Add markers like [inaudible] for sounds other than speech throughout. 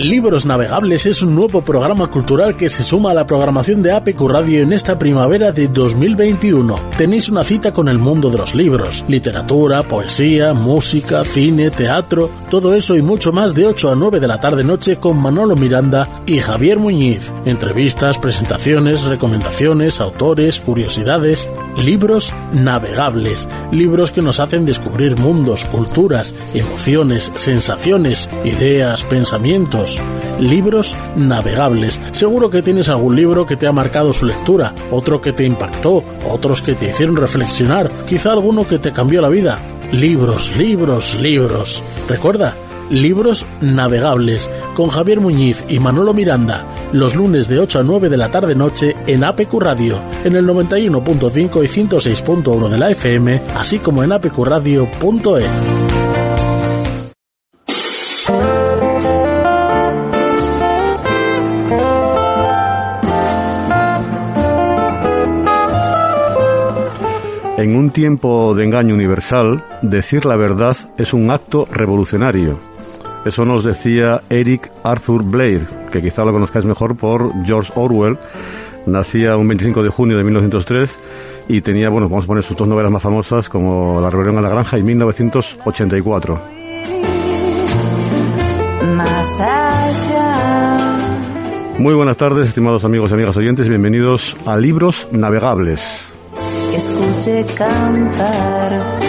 Libros Navegables es un nuevo programa cultural que se suma a la programación de APQ Radio en esta primavera de 2021. Tenéis una cita con el mundo de los libros, literatura, poesía, música, cine, teatro, todo eso y mucho más de 8 a 9 de la tarde noche con Manolo Miranda y Javier Muñiz. Entrevistas, presentaciones, recomendaciones, autores, curiosidades. Libros navegables, libros que nos hacen descubrir mundos, culturas, emociones, sensaciones, ideas, pensamientos libros navegables. Seguro que tienes algún libro que te ha marcado su lectura, otro que te impactó, otros que te hicieron reflexionar, quizá alguno que te cambió la vida. Libros, libros, libros. Recuerda, Libros Navegables con Javier Muñiz y Manolo Miranda, los lunes de 8 a 9 de la tarde noche en APQ Radio, en el 91.5 y 106.1 de la FM, así como en apqradio.es. un tiempo de engaño universal, decir la verdad es un acto revolucionario. Eso nos decía Eric Arthur Blair, que quizá lo conozcáis mejor por George Orwell. Nacía un 25 de junio de 1903 y tenía, bueno, vamos a poner sus dos novelas más famosas como La rebelión a la granja y 1984. Muy buenas tardes, estimados amigos y amigas oyentes, bienvenidos a Libros Navegables escuche cantar.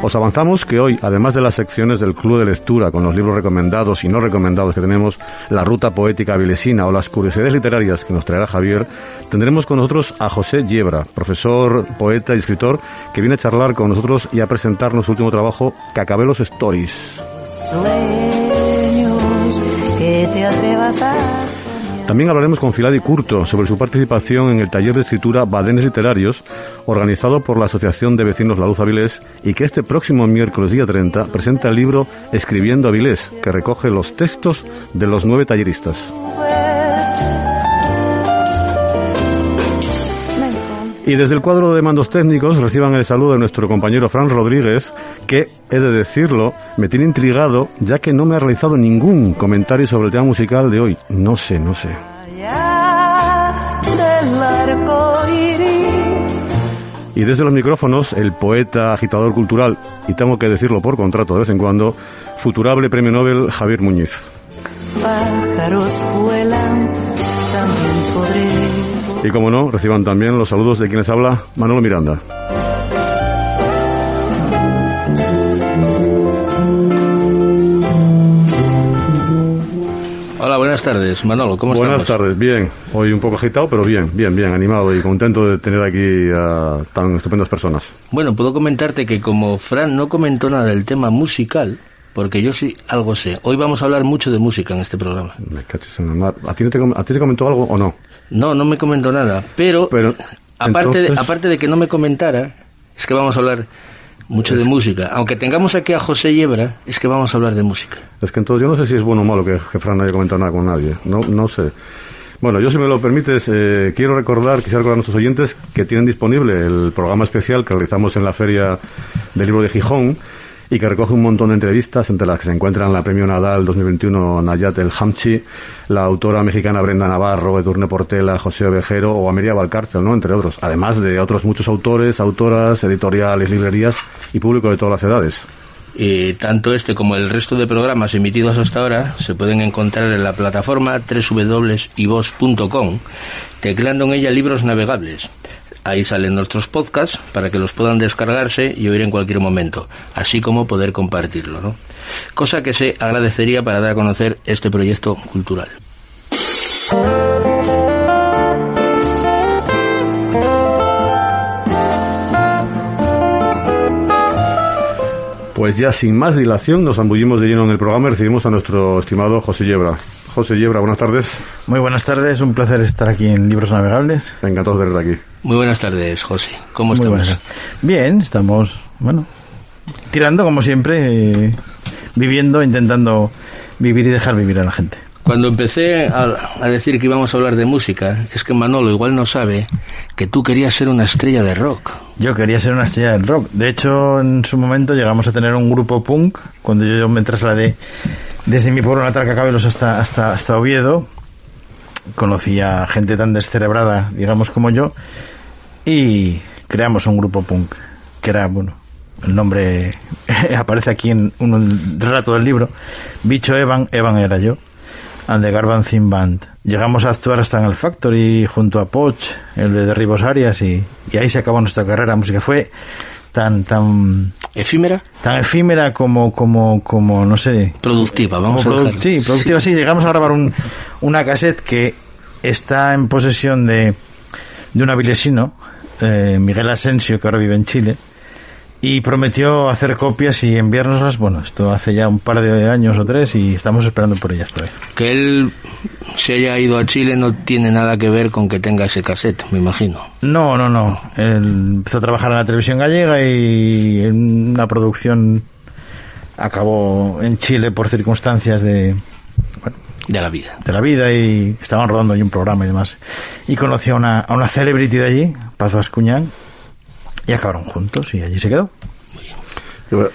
Os avanzamos que hoy, además de las secciones del Club de Lectura con los libros recomendados y no recomendados que tenemos, la ruta poética vilesina o las curiosidades literarias que nos traerá Javier, tendremos con nosotros a José Yebra, profesor, poeta y escritor, que viene a charlar con nosotros y a presentarnos su último trabajo, Cacabelos Stories. Sueños que te atrevas a también hablaremos con Filadi Curto sobre su participación en el taller de escritura Badenes Literarios, organizado por la Asociación de Vecinos La Luz Avilés, y que este próximo miércoles día 30 presenta el libro Escribiendo Avilés, que recoge los textos de los nueve talleristas. Y desde el cuadro de mandos técnicos reciban el saludo de nuestro compañero Fran Rodríguez, que, he de decirlo, me tiene intrigado ya que no me ha realizado ningún comentario sobre el tema musical de hoy. No sé, no sé. Y desde los micrófonos, el poeta, agitador cultural, y tengo que decirlo por contrato de vez en cuando, futurable premio Nobel Javier Muñiz. Pájaros vuelan, también podré y como no, reciban también los saludos de quienes habla Manolo Miranda. Hola, buenas tardes, Manolo, ¿cómo estás? Buenas tardes, bien. Hoy un poco agitado, pero bien, bien, bien, animado y contento de tener aquí a tan estupendas personas. Bueno, puedo comentarte que como Fran no comentó nada del tema musical, porque yo sí algo sé. Hoy vamos a hablar mucho de música en este programa. Me ¿A ti, te, ¿A ti te comentó algo o no? No, no me comentó nada, pero, aparte, de, aparte de que no me comentara, es que vamos a hablar mucho de música. Aunque tengamos aquí a José Yebra, es que vamos a hablar de música. Es que entonces yo no sé si es bueno o malo que, Fran no haya comentado nada con nadie. No, no sé. Bueno, yo si me lo permites, eh, quiero recordar, quisiera recordar a nuestros oyentes que tienen disponible el programa especial que realizamos en la Feria del Libro de Gijón, y que recoge un montón de entrevistas, entre las que se encuentran la Premio Nadal 2021 Nayat El Hamchi, la autora mexicana Brenda Navarro, Edurne Portela, José Ovejero o Ameria Valcárcel, ¿no? entre otros, además de otros muchos autores, autoras, editoriales, librerías y público de todas las edades. Y tanto este como el resto de programas emitidos hasta ahora se pueden encontrar en la plataforma www.ivos.com, tecleando en ella libros navegables. Ahí salen nuestros podcasts para que los puedan descargarse y oír en cualquier momento, así como poder compartirlo, ¿no? Cosa que se agradecería para dar a conocer este proyecto cultural. Pues ya sin más dilación nos zambullimos de lleno en el programa y recibimos a nuestro estimado José Yebra. José Yebra, buenas tardes. Muy buenas tardes, un placer estar aquí en Libros Navegables. Encantado de tenerte aquí. Muy buenas tardes, José. ¿Cómo estamos? Bien, estamos, bueno, tirando como siempre, viviendo, intentando vivir y dejar vivir a la gente. Cuando empecé a, decir que íbamos a hablar de música, es que Manolo igual no sabe que tú querías ser una estrella de rock. Yo quería ser una estrella de rock. De hecho, en su momento llegamos a tener un grupo punk cuando yo me trasladé desde mi pueblo natal, Cacabelos, hasta, hasta, hasta Oviedo. Conocí a gente tan descerebrada, digamos, como yo. Y creamos un grupo punk, que era, bueno, el nombre [laughs] aparece aquí en un relato del libro. Bicho Evan, Evan era yo. And the Garbanzin Band. Llegamos a actuar hasta en el Factory junto a Poch, el de Derribos Arias, y, y ahí se acabó nuestra carrera. Música fue tan, tan, ¿Efímera? tan efímera como, como, como, no sé. Productiva, vamos a produ-. Sí, productiva, sí. Llegamos a grabar un, una cassette que está en posesión de, de un avilesino, eh, Miguel Asensio, que ahora vive en Chile, y prometió hacer copias y enviárnoslas. Bueno, esto hace ya un par de años o tres y estamos esperando por ellas todavía. Que él se haya ido a Chile no tiene nada que ver con que tenga ese cassette, me imagino. No, no, no. Él empezó a trabajar en la televisión gallega y en una producción acabó en Chile por circunstancias de, bueno, De la vida. de la vida y estaban rodando allí un programa y demás. Y conocí a una, a una celebrity de allí, Pazo Ascuñán, y acabaron juntos y allí se quedó.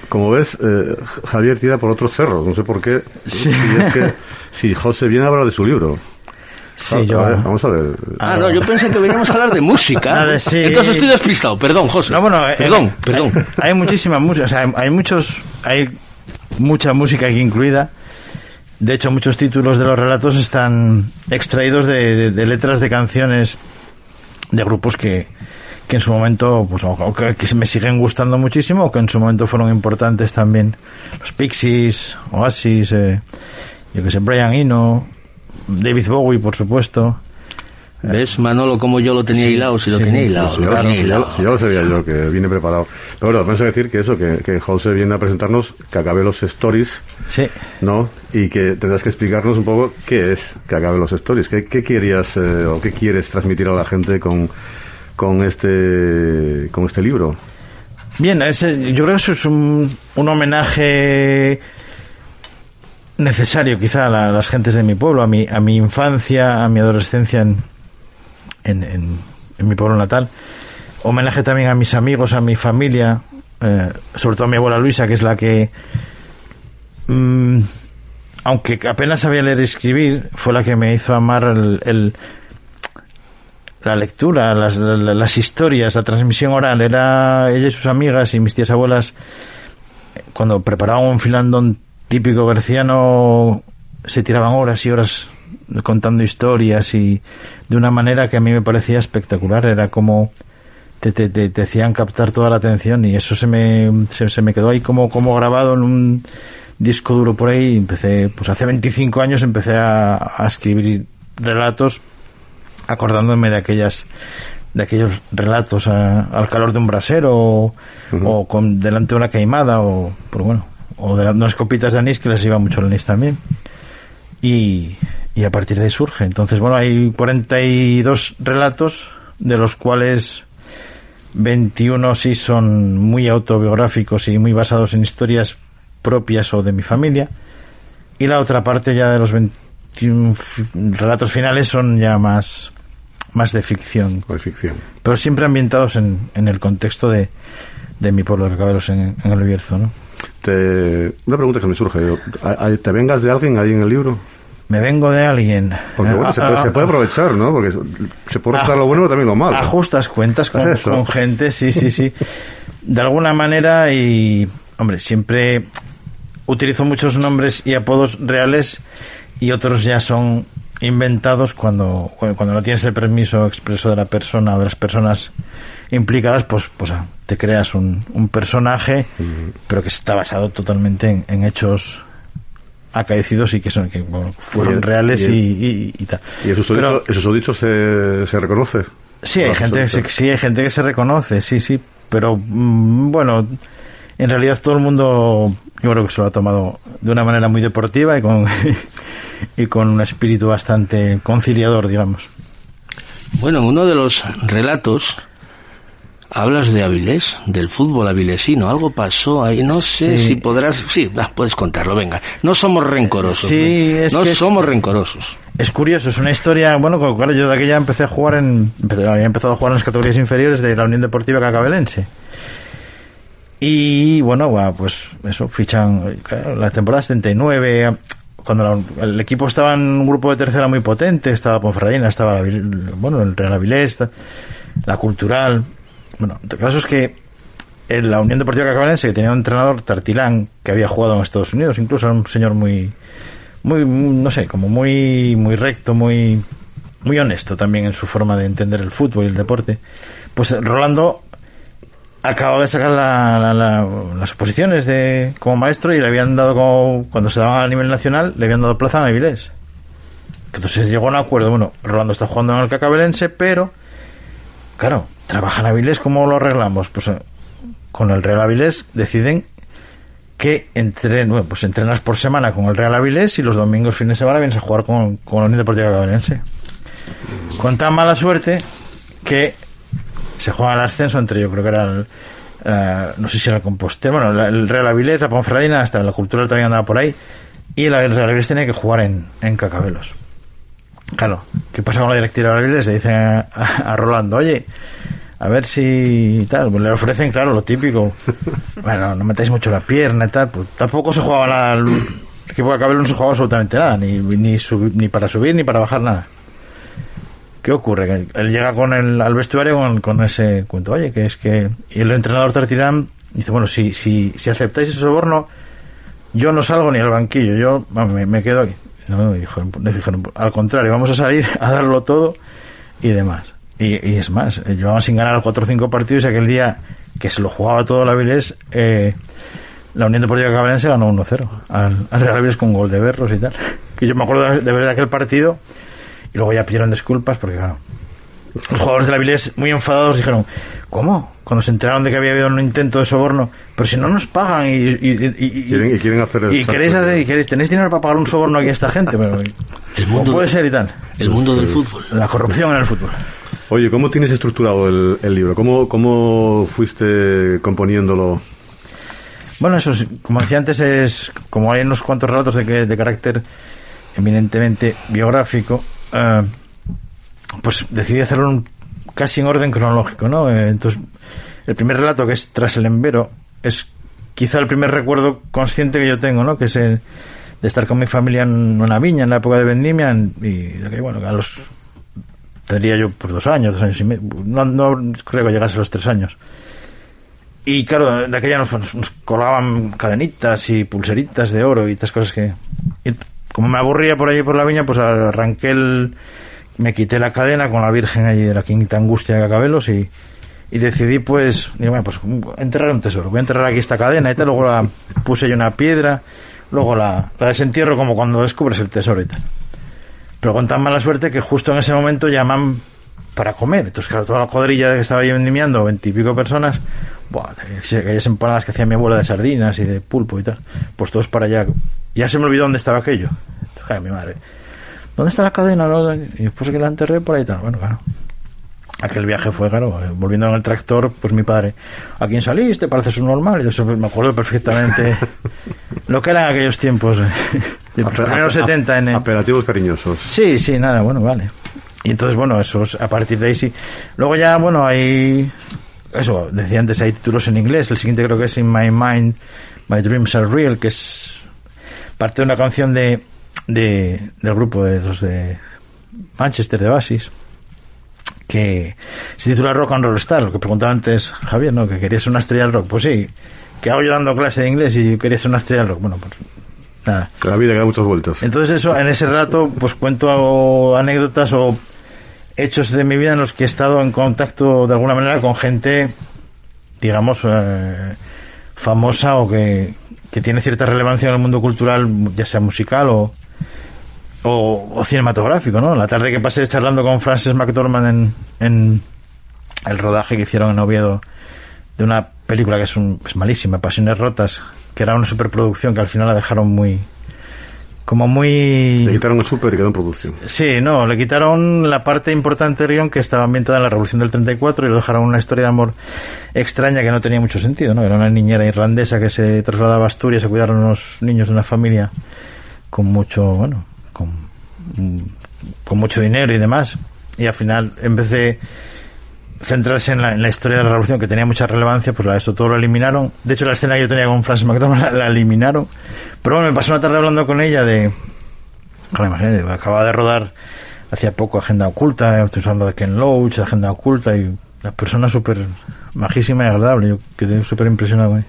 Como ves, eh, Javier tira por otro cerro, no sé por qué. Sí. Y es que si José viene a hablar de su libro. Sí, a yo... ver, vamos a ver. Ah, no, yo pensé que veníamos a hablar de música. [laughs] Sí. Entonces estoy despistado. Perdón, José. No, bueno, eh, perdón, eh, perdón. Hay, hay muchísima música, o sea, hay, hay muchos, hay mucha música aquí incluida. De hecho, muchos títulos de los relatos están extraídos de, de- de letras de canciones de grupos que, que en su momento, pues, o, que, que me siguen gustando muchísimo, o que en su momento fueron importantes también. Los Pixies, Oasis, eh, yo que sé, Brian Eno, David Bowie, por supuesto. ¿Ves, Manolo, como yo lo tenía Sí, hilado? Si lo sí, tenía sí, hilado, Si lo ya, tenía si hilado. si ya lo sabía yo, que viene preparado. Pero bueno, pienso decir que eso, que, que José viene a presentarnos, que acabe los stories, Sí. ¿no? Y que tendrás que explicarnos un poco qué es que acabe los stories. ¿Qué, qué querías eh, o qué quieres transmitir a la gente con, con, este, con este libro? Bien, ese- yo creo que eso es un, un homenaje necesario quizá a, la- las gentes de mi pueblo, a mi, a mi infancia, a mi adolescencia en, en, en- mi pueblo natal. Homenaje también a mis amigos, a mi familia, eh, sobre todo a mi abuela Luisa, que es la que, mm, aunque apenas sabía leer y escribir, fue la que me hizo amar el, la lectura, las, la- las historias, la transmisión oral. Era ella y sus amigas y mis tías abuelas, cuando preparaban un filandón típico berciano, se tiraban horas y horas contando historias y de una manera que a mí me parecía espectacular. Era como te, te, te, hacían captar toda la atención y eso se me, se, me quedó ahí como, como grabado en un disco duro por ahí empecé, pues hace 25 años empecé a escribir relatos acordándome de aquellas de aquellos relatos a- al calor de un brasero o, o con delante de una queimada o por bueno o de las unas copitas de anís que les iba mucho el anís también. Y, y a partir de ahí surge. Entonces bueno hay 42 relatos de los cuales 21 sí son muy autobiográficos y muy basados en historias propias o de mi familia y la otra parte ya de los 21 fi- relatos finales son ya más más de ficción de ficción. pero siempre ambientados en, en el contexto de, de mi pueblo de Cacabelos en, en el Bierzo ¿no? Te- una pregunta que me surge. ¿a- a- ¿Te vengas de alguien ahí en el libro? me vengo de alguien Porque bueno, Ah, se, puede, ah, se puede aprovechar, ¿no? Porque se puede estar lo bueno pero también lo malo. Ajustas cuentas con, con gente, sí, sí, sí. De alguna manera y, hombre, siempre utilizo muchos nombres y apodos reales y otros ya son inventados cuando, cuando no tienes el permiso expreso de la persona o de las personas implicadas, pues, pues ah, te creas un, un personaje, pero que está basado totalmente en, en hechos acaecidos y que son que bueno, fueron Y el- reales y y, el- y- y tal. ¿Y esos susodichos, esos susodichos se, se reconoce? Sí, hay gente que se, sí, hay gente que se reconoce, sí, sí, pero mm, bueno, en realidad todo el mundo, yo creo que se lo ha tomado de una manera muy deportiva y con y con un espíritu bastante conciliador, digamos. Bueno, en uno de los relatos hablas de Avilés, del fútbol avilesino. Algo pasó ahí. No sé Sí. si podrás. Sí, ah, puedes contarlo, venga. No somos rencorosos. Sí, ¿no? es no que es- somos rencorosos. Es curioso, es una historia, bueno, co- claro, yo de aquella empecé a jugar en, había empezado a jugar en las categorías inferiores de la Unión Deportiva Cacabelense. Y bueno, pues eso, fichan, claro, la temporada 79, cuando la- el equipo estaba en un grupo de tercera muy potente, estaba Ponferradina, estaba la, bueno, el Real Avilés, la Cultural. Bueno, el caso es que en la Unión Deportiva Cacabelense, que tenía un entrenador Tartilán, que había jugado en Estados Unidos, incluso era un señor muy, muy, no sé, como muy, muy recto, muy, muy honesto también en su forma de entender el fútbol y el deporte. Pues Rolando acababa de sacar la- la- la- las oposiciones de, como maestro y le habían dado como, cuando se daban a nivel nacional, le habían dado plaza a Avilés. Entonces llegó a un acuerdo, bueno, Rolando está jugando en el Cacabelense, pero, claro, trabaja en Avilés, ¿cómo lo arreglamos? Pues eh, con el Real Avilés deciden que entren, bueno, pues entrenas por semana con el Real Avilés y los domingos, fines de semana, vienes a jugar con, con la Unión Deportiva Cacabelense. Con tan mala suerte que se juega el ascenso entre, yo creo que era el, eh, no sé si era el Compostela, bueno, la- el Real Avilés, la Ponferradina, hasta la Cultural también andaba por ahí, y la- el Real Avilés tenía que jugar en, en Cacabelos. Claro, ¿qué pasa con la directiva del Avilés? Le dicen a, a- Rolando, oye, a ver si tal, pues le ofrecen, claro, lo típico. Bueno, no metáis mucho la pierna y tal, pues tampoco se jugaba nada, el equipo de Cacabelos no se jugaba absolutamente nada, ni, ni, ni para subir ni para bajar nada. ¿Qué ocurre? Que él llega con el, al vestuario con, con ese cuento. Oye, que es que... Y el entrenador Tartirán dice, bueno, si, si, si aceptáis ese soborno, yo no salgo ni al banquillo, yo me, quedo aquí. No, le dijeron, al contrario, vamos a salir a darlo todo y demás. Y, y es más, eh, llevaban sin ganar 4 o 5 partidos y aquel día que se lo jugaba todo la Avilés, eh, la Unión Deportiva Cabelense ganó 1-0 al, al Real Avilés con gol de Berros y tal. Que yo me acuerdo de, de ver aquel partido y luego ya pidieron disculpas porque, claro, los jugadores de la Avilés muy enfadados dijeron, ¿cómo? Cuando se enteraron de que había habido un intento de soborno, pero si no nos pagan y, y, y- y- Quieren- y quieren hacer el y queréis hacer, y queréis, tenéis dinero para pagar un soborno aquí a esta gente, pero El ¿cómo mundo, puede ser y tal? el mundo del fútbol. La corrupción en el fútbol. Oye, ¿cómo tienes estructurado el, el libro? ¿Cómo, ¿Cómo fuiste componiéndolo? Bueno, eso, es- como decía antes, es como hay unos cuantos relatos de, que- de carácter eminentemente biográfico, eh, pues decidí hacerlo casi en orden cronológico, ¿no? Eh, entonces, el primer relato, que es Tras el Embero, es quizá el primer recuerdo consciente que yo tengo, ¿no? Que es el de estar con mi familia en una viña en la época de vendimia en- y de que, bueno, a los... tendría yo pues dos años, dos años y medio, no, creo que llegase a los tres años. Y claro, de aquella nos, nos colgaban cadenitas y pulseritas de oro y estas cosas que... como me aburría por allí por la viña, pues arranqué el... Me quité la cadena con la Virgen allí de la Quinta Angustia de Cacabelos y, y decidí pues... Digo, bueno, pues enterrar un tesoro. Voy a enterrar aquí esta cadena y tal. Luego la puse yo una piedra. Luego la, la desentierro como cuando descubres el tesoro y tal. Pero con tan mala suerte que justo en ese momento llaman para comer. Entonces, claro, toda la cuadrilla que estaba ahí vendimiando, veintipico personas, buah, aquellas empanadas que hacía mi abuela de sardinas y de pulpo y tal, pues todos para allá. Ya se me olvidó dónde estaba aquello. Entonces, claro, mi madre, ¿dónde está la cadena? no? Y después que la enterré por ahí tal. Bueno, claro. Aquel viaje fue, claro, volviendo en el tractor, pues mi padre, ¿a quién saliste? Pareces un normal. Y eso pues, me acuerdo perfectamente [laughs] lo que eran aquellos tiempos, eh, de los primeros 70 en el... Apelativos cariñosos. Sí, sí, nada, bueno, vale. Y entonces, bueno, eso es- a partir de ahí sí. Luego ya, bueno, hay... Eso, decía antes, hay títulos en inglés. El siguiente creo que es In My Mind, My Dreams Are Real, que es parte de una canción de, de del grupo de los de Manchester, de Basis, que se titula Rock and Roll Star, lo que preguntaba antes Javier, ¿no? Que quería ser una estrella del rock. Pues sí, que hago yo dando clase de inglés y quería ser una estrella del rock. Bueno, pues nada. La vida que da muchas vueltas. Entonces eso, en ese rato, pues cuento anécdotas o hechos de mi vida en los que he estado en contacto de alguna manera con gente, digamos, eh, famosa o que, que tiene cierta relevancia en el mundo cultural, ya sea musical o, o, o cinematográfico, ¿no? La tarde que pasé charlando con Frances McDormand en, en el rodaje que hicieron en Oviedo de una película que es, un, es malísima, Pasiones Rotas, que era una superproducción que al final la dejaron muy... como muy... Le quitaron el súper y quedó en producción. Sí, no, le quitaron la parte importante del guion que estaba ambientada en la Revolución del 34 y lo dejaron una historia de amor extraña que no tenía mucho sentido, ¿no? Era una niñera irlandesa que se trasladaba a Asturias a cuidar a unos niños de una familia con mucho, bueno, con, con mucho dinero y demás. Y al final, en vez de centrarse en la, en la historia de la revolución que tenía mucha relevancia, pues la, eso todo lo eliminaron. De hecho, la escena que yo tenía con Frances McDormand la, la eliminaron. Pero bueno, me pasó una tarde hablando con ella de, Claro, imagínate, acaba de rodar hacía poco Agenda Oculta, estoy usando de Ken Loach, Agenda Oculta, y la persona súper majísima y agradable. Yo quedé súper impresionado. ¿eh?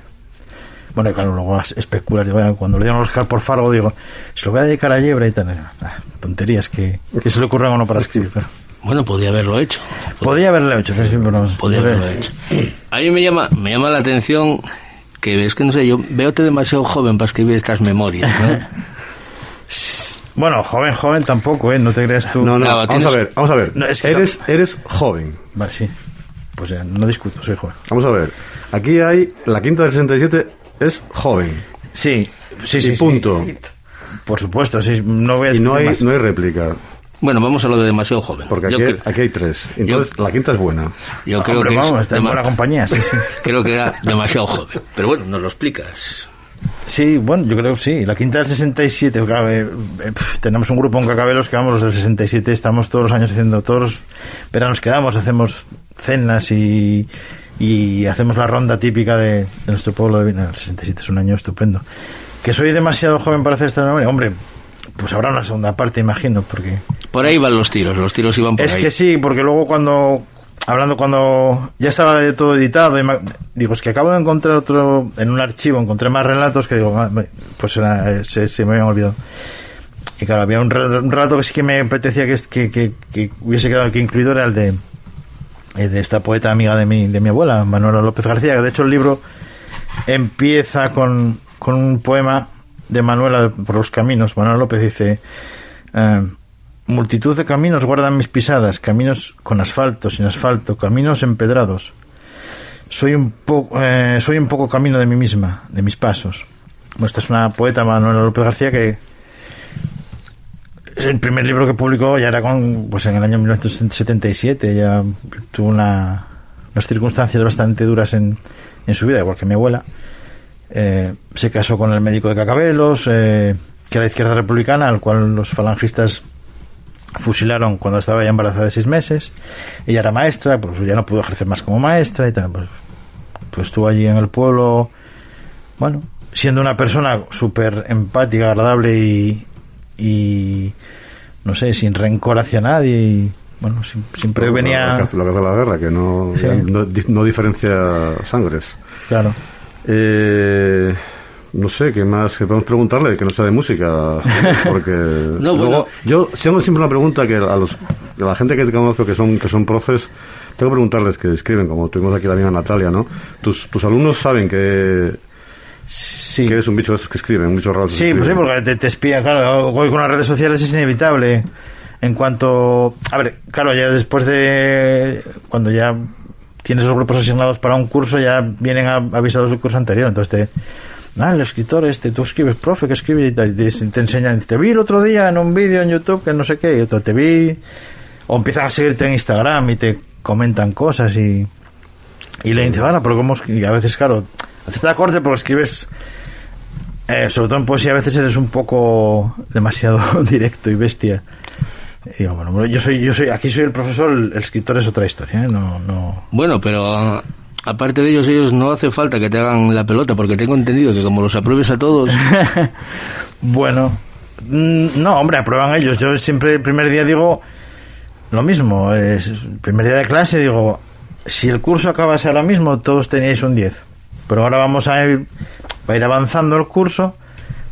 Bueno, y claro, luego especular. Digo, "Bueno, cuando le dieron los Oscar por Fargo, digo, se lo voy a dedicar a Yebra y tal. Ah, tonterías que, que se le ocurren a uno para escribir. Pero Bueno, podía haberlo hecho. podía haberle hecho, que sí, pero Podía haberlo hecho. A mí me llama, me llama la atención que es que no sé, yo veo demasiado joven para escribir estas memorias, ¿no? [laughs] Bueno, joven, joven tampoco, ¿eh? No te creas tú. No, no, Claro, vamos tienes- a ver, vamos a ver. No, es que eres, eres joven. Vale, sí. Pues ya, no discuto, soy joven. Vamos a ver. Aquí hay, la quinta del 67 es joven. Sí, sí, Y sí. sí. punto. Por supuesto, sí. No voy a Y no hay, más. no hay réplica. Bueno, vamos a lo de demasiado joven. Porque yo, aquí, aquí hay tres. Entonces, la quinta es buena. yo creo Hombre, que vamos, es está en buena compañía, sí, sí. [laughs] creo que era demasiado joven. Pero bueno, nos lo explicas. Sí, bueno, yo creo que sí. La quinta del 67, claro, eh, eh, pf, tenemos un grupo en Cacabelos que vamos los del 67, estamos todos los años haciendo, todos los veranos que damos, hacemos cenas y, y hacemos la ronda típica de, de nuestro pueblo de Vina. El 67 es un año estupendo. Que soy demasiado joven para hacer esta memoria, hombre, pues habrá una segunda parte, imagino, porque... Por ahí van los tiros, los tiros iban por Es ahí. que sí, porque luego cuando hablando cuando ya estaba de todo editado y ma- digo es que acabo de encontrar otro en un archivo encontré más relatos que digo ah, pues era, eh, se, se me habían olvidado y claro había un relato que sí que me apetecía que, que, que, que hubiese quedado aquí incluido era el de eh, de esta poeta amiga de mi de mi abuela Manuela López García que de hecho el libro empieza con, con un poema de Manuela por los caminos Manuela López dice eh, Multitud de caminos guardan mis pisadas, caminos con asfalto, sin asfalto, caminos empedrados. Soy un, poco soy un poco camino de mí misma, de mis pasos. Bueno, esta es una poeta, Manuela López García, que es el primer libro que publicó ya era con, pues en el año 1977, ya tuvo una, unas circunstancias bastante duras en, en su vida, igual que mi abuela. Eh, se casó con el médico de Cacabelos, eh, que era de izquierda republicana, al cual los falangistas fusilaron cuando estaba ya embarazada de seis meses. Ella era maestra, pues ya no pudo ejercer más como maestra y tal. Pues, pues estuvo allí en el pueblo, bueno, siendo una persona súper empática, agradable y, y, no sé, sin rencor hacia nadie. Y, bueno, siempre venía. hace la guerra, que no, Sí. no, di- no diferencia sangres. Claro. Eh, no sé, ¿qué más que podemos preguntarle? Que no sea de música. Porque [laughs] No, luego, bueno. yo tengo siempre una pregunta que a, los, a la gente que conozco que son, que son profes, tengo que preguntarles que escriben, como tuvimos aquí también a Natalia, ¿no? ¿Tus, tus alumnos saben que, Sí. que eres un bicho de esos que escriben, un bicho raro? Sí, pues sí, porque te, te espía, claro, hoy con las redes sociales es inevitable. En cuanto, a ver, claro, ya después de, cuando ya tienes esos grupos asignados para un curso, ya vienen a- avisados del curso anterior, entonces te, ah, el escritor este, tú escribes, profe, que escribes y te, te enseñan, te vi el otro día en un vídeo en YouTube que no sé qué, y otro te vi, o empiezan a seguirte en Instagram y te comentan cosas y, y le dices, bueno, pero cómo, es que-?" y a veces, claro, haces da corte porque escribes eh, sobre todo en poesía a veces eres un poco demasiado [laughs] directo y bestia. Y digo, bueno, yo soy, yo soy, aquí soy el profesor, el, el escritor es otra historia, ¿eh? No, no. Bueno, pero aparte de ellos, ellos no hace falta que te hagan la pelota, porque tengo entendido que como los apruebes a todos, [laughs] Bueno, mm, no, hombre, aprueban ellos. Yo siempre el primer día digo lo mismo. Es, el primer día de clase digo, si el curso acabase ahora mismo, todos teníais un 10. Pero ahora vamos a ir, va a ir avanzando el curso,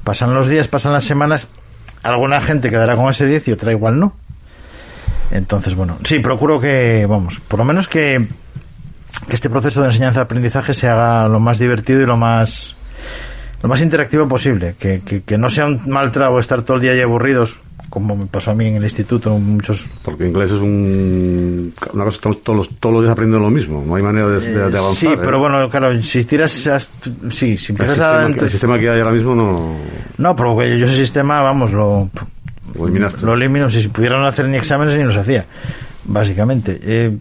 pasan los días, pasan las semanas, alguna gente quedará con ese 10 y otra igual no. Entonces, bueno, sí, procuro que, vamos, por lo menos que, que este proceso de enseñanza-aprendizaje se haga lo más divertido y lo más lo más interactivo posible, que, que, que no sea un mal trago estar todo el día ahí aburridos, como me pasó a mí en el instituto, muchos... Porque inglés es un, una cosa estamos todos, los- todos los días aprendiendo lo mismo. No hay manera de, de- de avanzar. Eh, sí, ¿eh? pero bueno, claro, si tiras... Sí, si el empiezas a... sistema, que- el sistema que hay ahora mismo no No, porque yo ese sistema, vamos, lo... lo eliminaste. Lo elimino, si pudieran hacer ni exámenes ni los hacía, básicamente. Eh,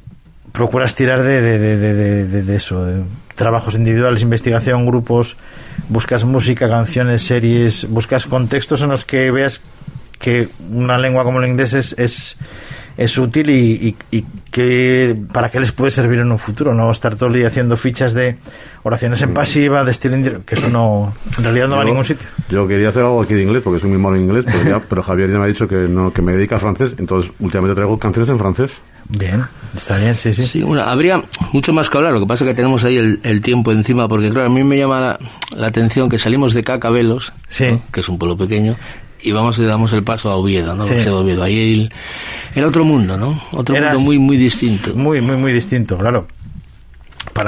procuras tirar de, de, de, de, eso, trabajos individuales, investigación, grupos, buscas música, canciones, series, buscas contextos en los que veas que una lengua como el inglés es, es, es útil y, y, que para qué les puede servir en un futuro. No estar todo el día haciendo fichas de oraciones en pasiva, de estilo indirecto, que eso no, en realidad no va a ningún sitio. Yo quería hacer algo aquí de inglés, porque soy muy malo en inglés, pero, ya, pero Javier ya me ha dicho que no que me dedica a francés, entonces últimamente traigo canciones en francés. Bien, está bien, sí, sí. Sí, bueno, habría mucho más que hablar, lo que pasa es que tenemos ahí el, tiempo encima, porque claro, a mí me llama la, atención que salimos de Cacabelos, sí. que es un pueblo pequeño, y vamos y damos el paso a Oviedo, ¿no? Oviedo. Ahí era otro mundo, ¿no? Otro mundo muy, muy distinto. Muy, muy, muy distinto, claro.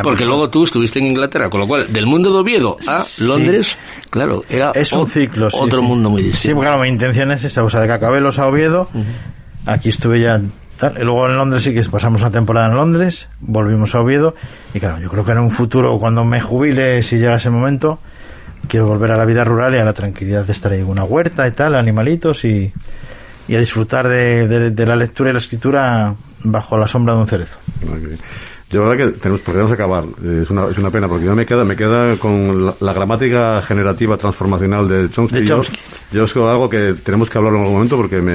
Porque luego tú estuviste en Inglaterra, con lo cual, del mundo de Oviedo a Londres, claro, era es un ciclo, otro mundo muy distinto. Sí, claro, mi intención es esa, o sea, de Cacabelos a Oviedo. Aquí estuve ya y luego en Londres sí que pasamos una temporada en Londres, volvimos a Oviedo, y claro, yo creo que en un futuro, cuando me jubile, si llega ese momento, quiero volver a la vida rural y a la tranquilidad de estar ahí en una huerta y tal, animalitos y, y a disfrutar de, de, la lectura y la escritura bajo la sombra de un cerezo. Yo la verdad que tenemos, podemos acabar. Es una, es una pena porque yo me queda, me queda con la, gramática generativa transformacional de Chomsky. Yo, es algo que tenemos que hablar en algún momento porque me,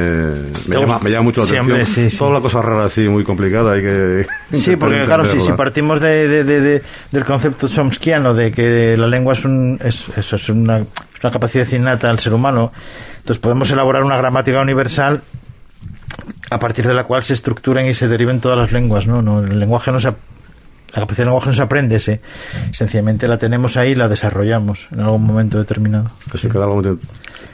me, llama, me llama, mucho la atención. Toda la cosa rara así, muy complicada. Hay que sí, [laughs] porque claro, si, si partimos de, de, de, del concepto chomskiano de que la lengua es, un, es, eso, es una, una capacidad innata del ser humano, entonces podemos elaborar una gramática universal a partir de la cual se estructuran y se deriven todas las lenguas, ¿no? no el lenguaje no se la capacidad de lenguaje no se aprende, ¿sí? sencillamente la tenemos ahí y la desarrollamos en algún momento determinado. Pues queda,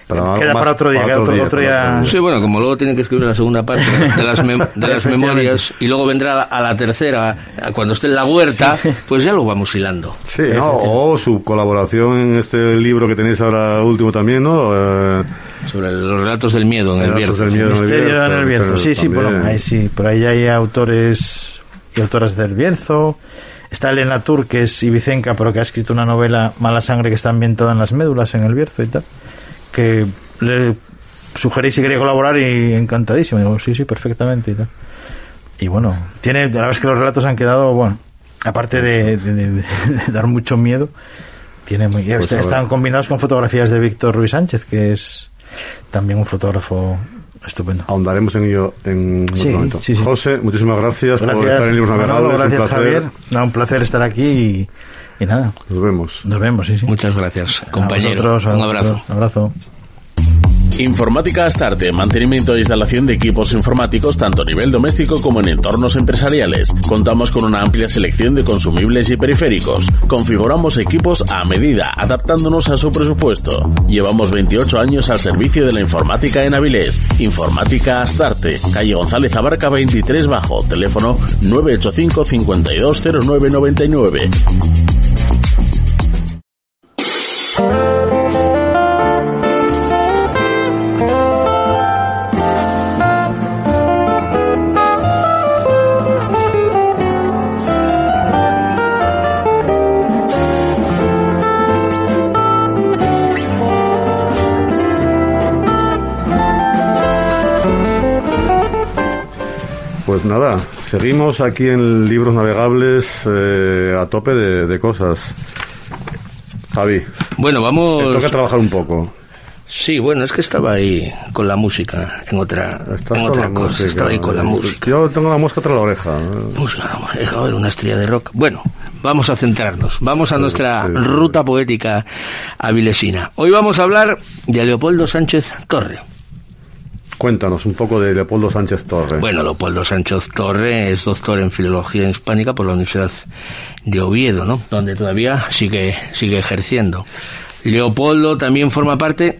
para, queda para otro día, para otro, otro, día, Sí, bueno, como luego tiene que escribir la segunda parte de las, de las [laughs] memorias y luego vendrá a la tercera, cuando esté en la huerta, [laughs] pues ya lo vamos hilando. Sí, ¿no? o su colaboración en este libro que tenéis ahora último también, ¿no? Eh, Sobre los relatos del miedo en el miedo en el Bierzo. Sí, sí, por ahí, sí, por ahí hay autores y autoras del Bierzo. Está Elena Tur, que es ibicenca, pero que ha escrito una novela, Mala Sangre, que está ambientada en las médulas, en el Bierzo y tal. Que le sugerí si quería colaborar y encantadísimo. Digo, sí, sí, perfectamente y tal. Y bueno, tiene, la verdad es que los relatos han quedado, bueno, aparte de, [laughs] dar mucho miedo, tiene muy, pues están combinados con fotografías de Víctor Ruiz Sánchez, que es también un fotógrafo Estupendo. Ahondaremos en ello en otro momento. José, muchísimas gracias, por estar en Libros Navegables. gracias, un Javier. un placer estar aquí y, nada. Nos vemos. Nos vemos, sí, sí. Muchas gracias, compañero. un abrazo. Un abrazo. Informática Astarte, mantenimiento e instalación de equipos informáticos tanto a nivel doméstico como en entornos empresariales. Contamos con una amplia selección de consumibles y periféricos. Configuramos equipos a medida, adaptándonos a su presupuesto. Llevamos 28 años al servicio de la informática en Avilés. Informática Astarte, calle González Abarca 23 bajo, teléfono 985 520999. Pues nada, seguimos aquí en Libros Navegables eh, a tope de, cosas. Javi. Bueno, vamos. Te toca trabajar un poco. Sí, bueno, es que estaba ahí con la música, en otra, en otra cosa. estaba ahí con la música. Yo tengo la mosca tras la oreja. Música, a ver, una estrella de rock. Bueno, vamos a centrarnos. Vamos a nuestra ruta poética avilesina. Hoy vamos a hablar de Leopoldo Sánchez Torre. Cuéntanos un poco de Leopoldo Sánchez Torre. Bueno, Leopoldo Sánchez Torre es doctor en Filología Hispánica por la Universidad de Oviedo, ¿no? Donde todavía sigue, sigue ejerciendo. Leopoldo también forma parte,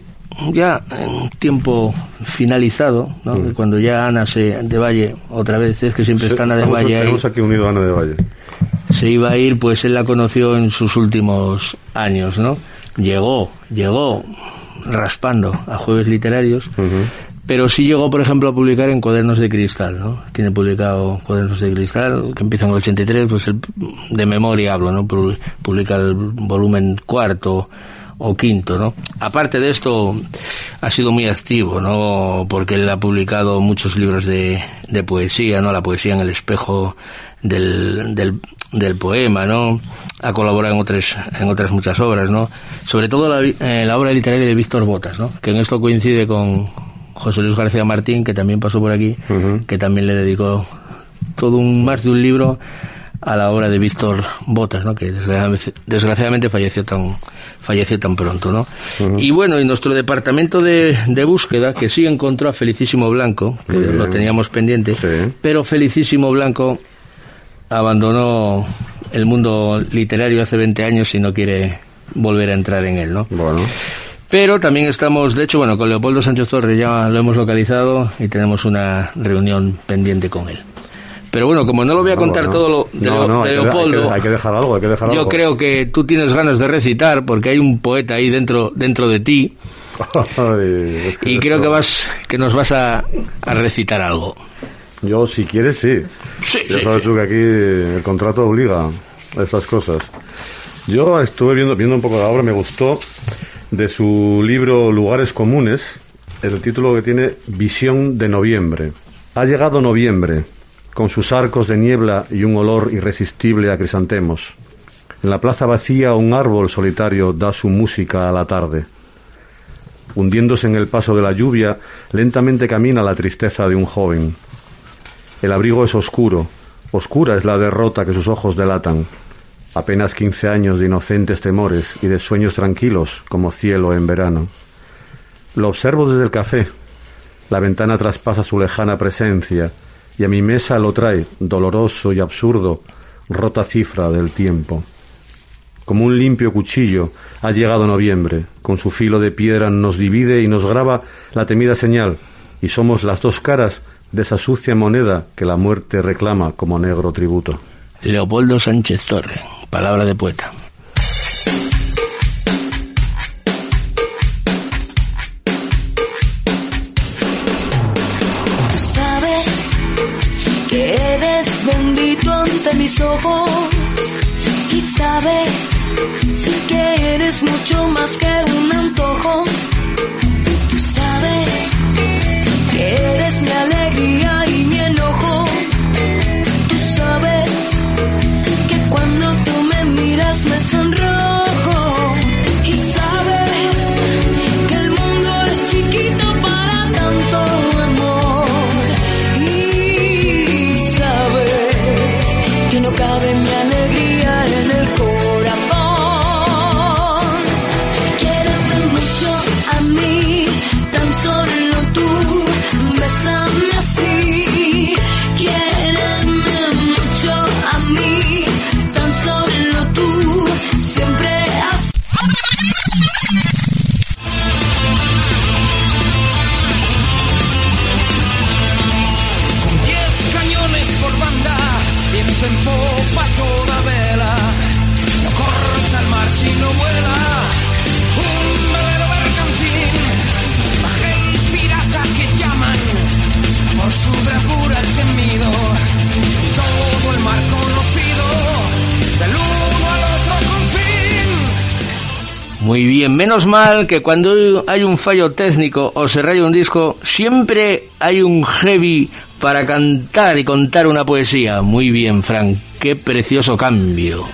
ya en tiempo finalizado, ¿no? Mm. Cuando ya Ana se, de Valle, otra vez, es que siempre está Ana de Valle ahí. aquí unido a Ana de Valle. Se iba a ir, pues él la conoció en sus últimos años, ¿no? Llegó, llegó raspando a Jueves Literarios, pero sí llegó, por ejemplo, a publicar en Cuadernos de Cristal, ¿no? Tiene publicado Cuadernos de Cristal, que empieza en el 83, pues el, de memoria hablo, ¿no? Publica el volumen cuarto o quinto, ¿no? Aparte de esto, ha sido muy activo, ¿no? Porque él ha publicado muchos libros de, de poesía, ¿no? La poesía en el espejo del, del, del, poema, ¿no? Ha colaborado en otras, en otras muchas obras, ¿no? Sobre todo la, eh, la obra literaria de Víctor Botas, ¿no? Que en esto coincide con, José Luis García Martín, que también pasó por aquí, que también le dedicó todo un más de un libro a la obra de Víctor Botas, ¿no? que desgraciadamente, falleció tan falleció tan pronto, ¿no? Y bueno, en nuestro departamento de, búsqueda, que sí encontró a Felicísimo Blanco, que lo teníamos pendiente, pero Felicísimo Blanco abandonó el mundo literario hace 20 años y no quiere volver a entrar en él, ¿no? Bueno. Pero también estamos, de hecho, bueno, con Leopoldo Sánchez Torres ya lo hemos localizado y tenemos una reunión pendiente con él. Pero bueno, como no lo voy a contar todo lo de, Leopoldo, hay que, dejar algo, hay que dejar yo creo que tú tienes ganas de recitar porque hay un poeta ahí dentro dentro de ti. [laughs] y creo que vas que nos vas a, recitar algo. Yo, si quieres, sí. Sí, ya sabes tú que aquí el contrato obliga a esas cosas. Yo estuve viendo, viendo un poco la obra, me gustó de su libro Lugares Comunes, el título que tiene Visión de Noviembre. Ha llegado noviembre, con sus arcos de niebla y un olor irresistible a crisantemos. En la plaza vacía un árbol solitario da su música a la tarde. Hundiéndose en el paso de la lluvia, lentamente camina la tristeza de un joven. El abrigo es oscuro, oscura es la derrota que sus ojos delatan. Apenas quince años de inocentes temores y de sueños tranquilos como cielo en verano. Lo observo desde el café. La ventana traspasa su lejana presencia, y a mi mesa lo trae, doloroso y absurdo, rota cifra del tiempo. Como un limpio cuchillo ha llegado noviembre, con su filo de piedra nos divide y nos graba la temida señal, y somos las dos caras de esa sucia moneda que la muerte reclama como negro tributo. Leopoldo Sánchez Torre, palabra de poeta. mis ojos y sabes que eres mucho más que un menos mal que cuando hay un fallo técnico o se raya un disco, siempre hay un heavy para cantar y contar una poesía. Muy bien, Frank, qué precioso cambio.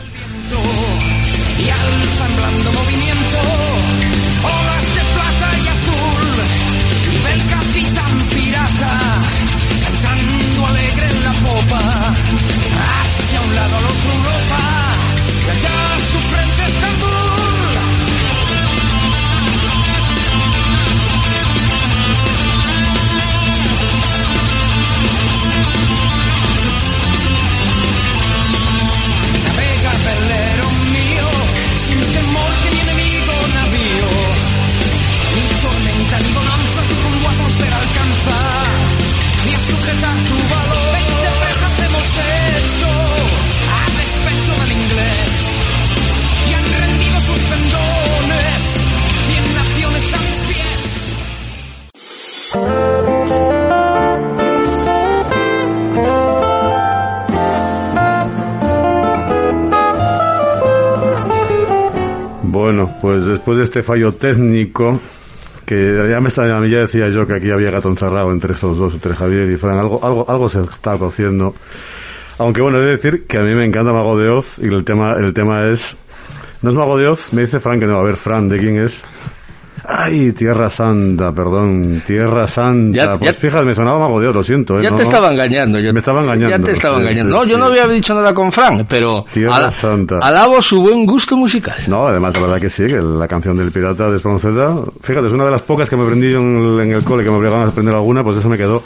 Después de este fallo técnico, que ya me está, ya decía yo que aquí había gato encerrado entre estos dos, entre Javier y Fran, algo, algo, algo se está cociendo. Aunque bueno, he de decir que a mí me encanta Mago de Oz y el tema, el tema es, no es Mago de Oz, me dice Fran que no, a ver, Fran, ¿de quién es? Ay, Tierra Santa, perdón, Tierra Santa. Ya- pues ya- fíjate, me sonaba mago de oro, lo siento. ¿eh? Ya No, te estaba engañando. Yo, Me estaba engañando, Ya te estaba sí, engañando. sí, no, yo no había dicho nada con Fran, pero Tierra ala- Santa. alabo su buen gusto musical. No, además, la verdad que sí, que la canción del pirata de Espronceda, fíjate, es una de las pocas que me aprendí en el, en el cole, que me obligaban a aprender alguna, pues eso me quedó.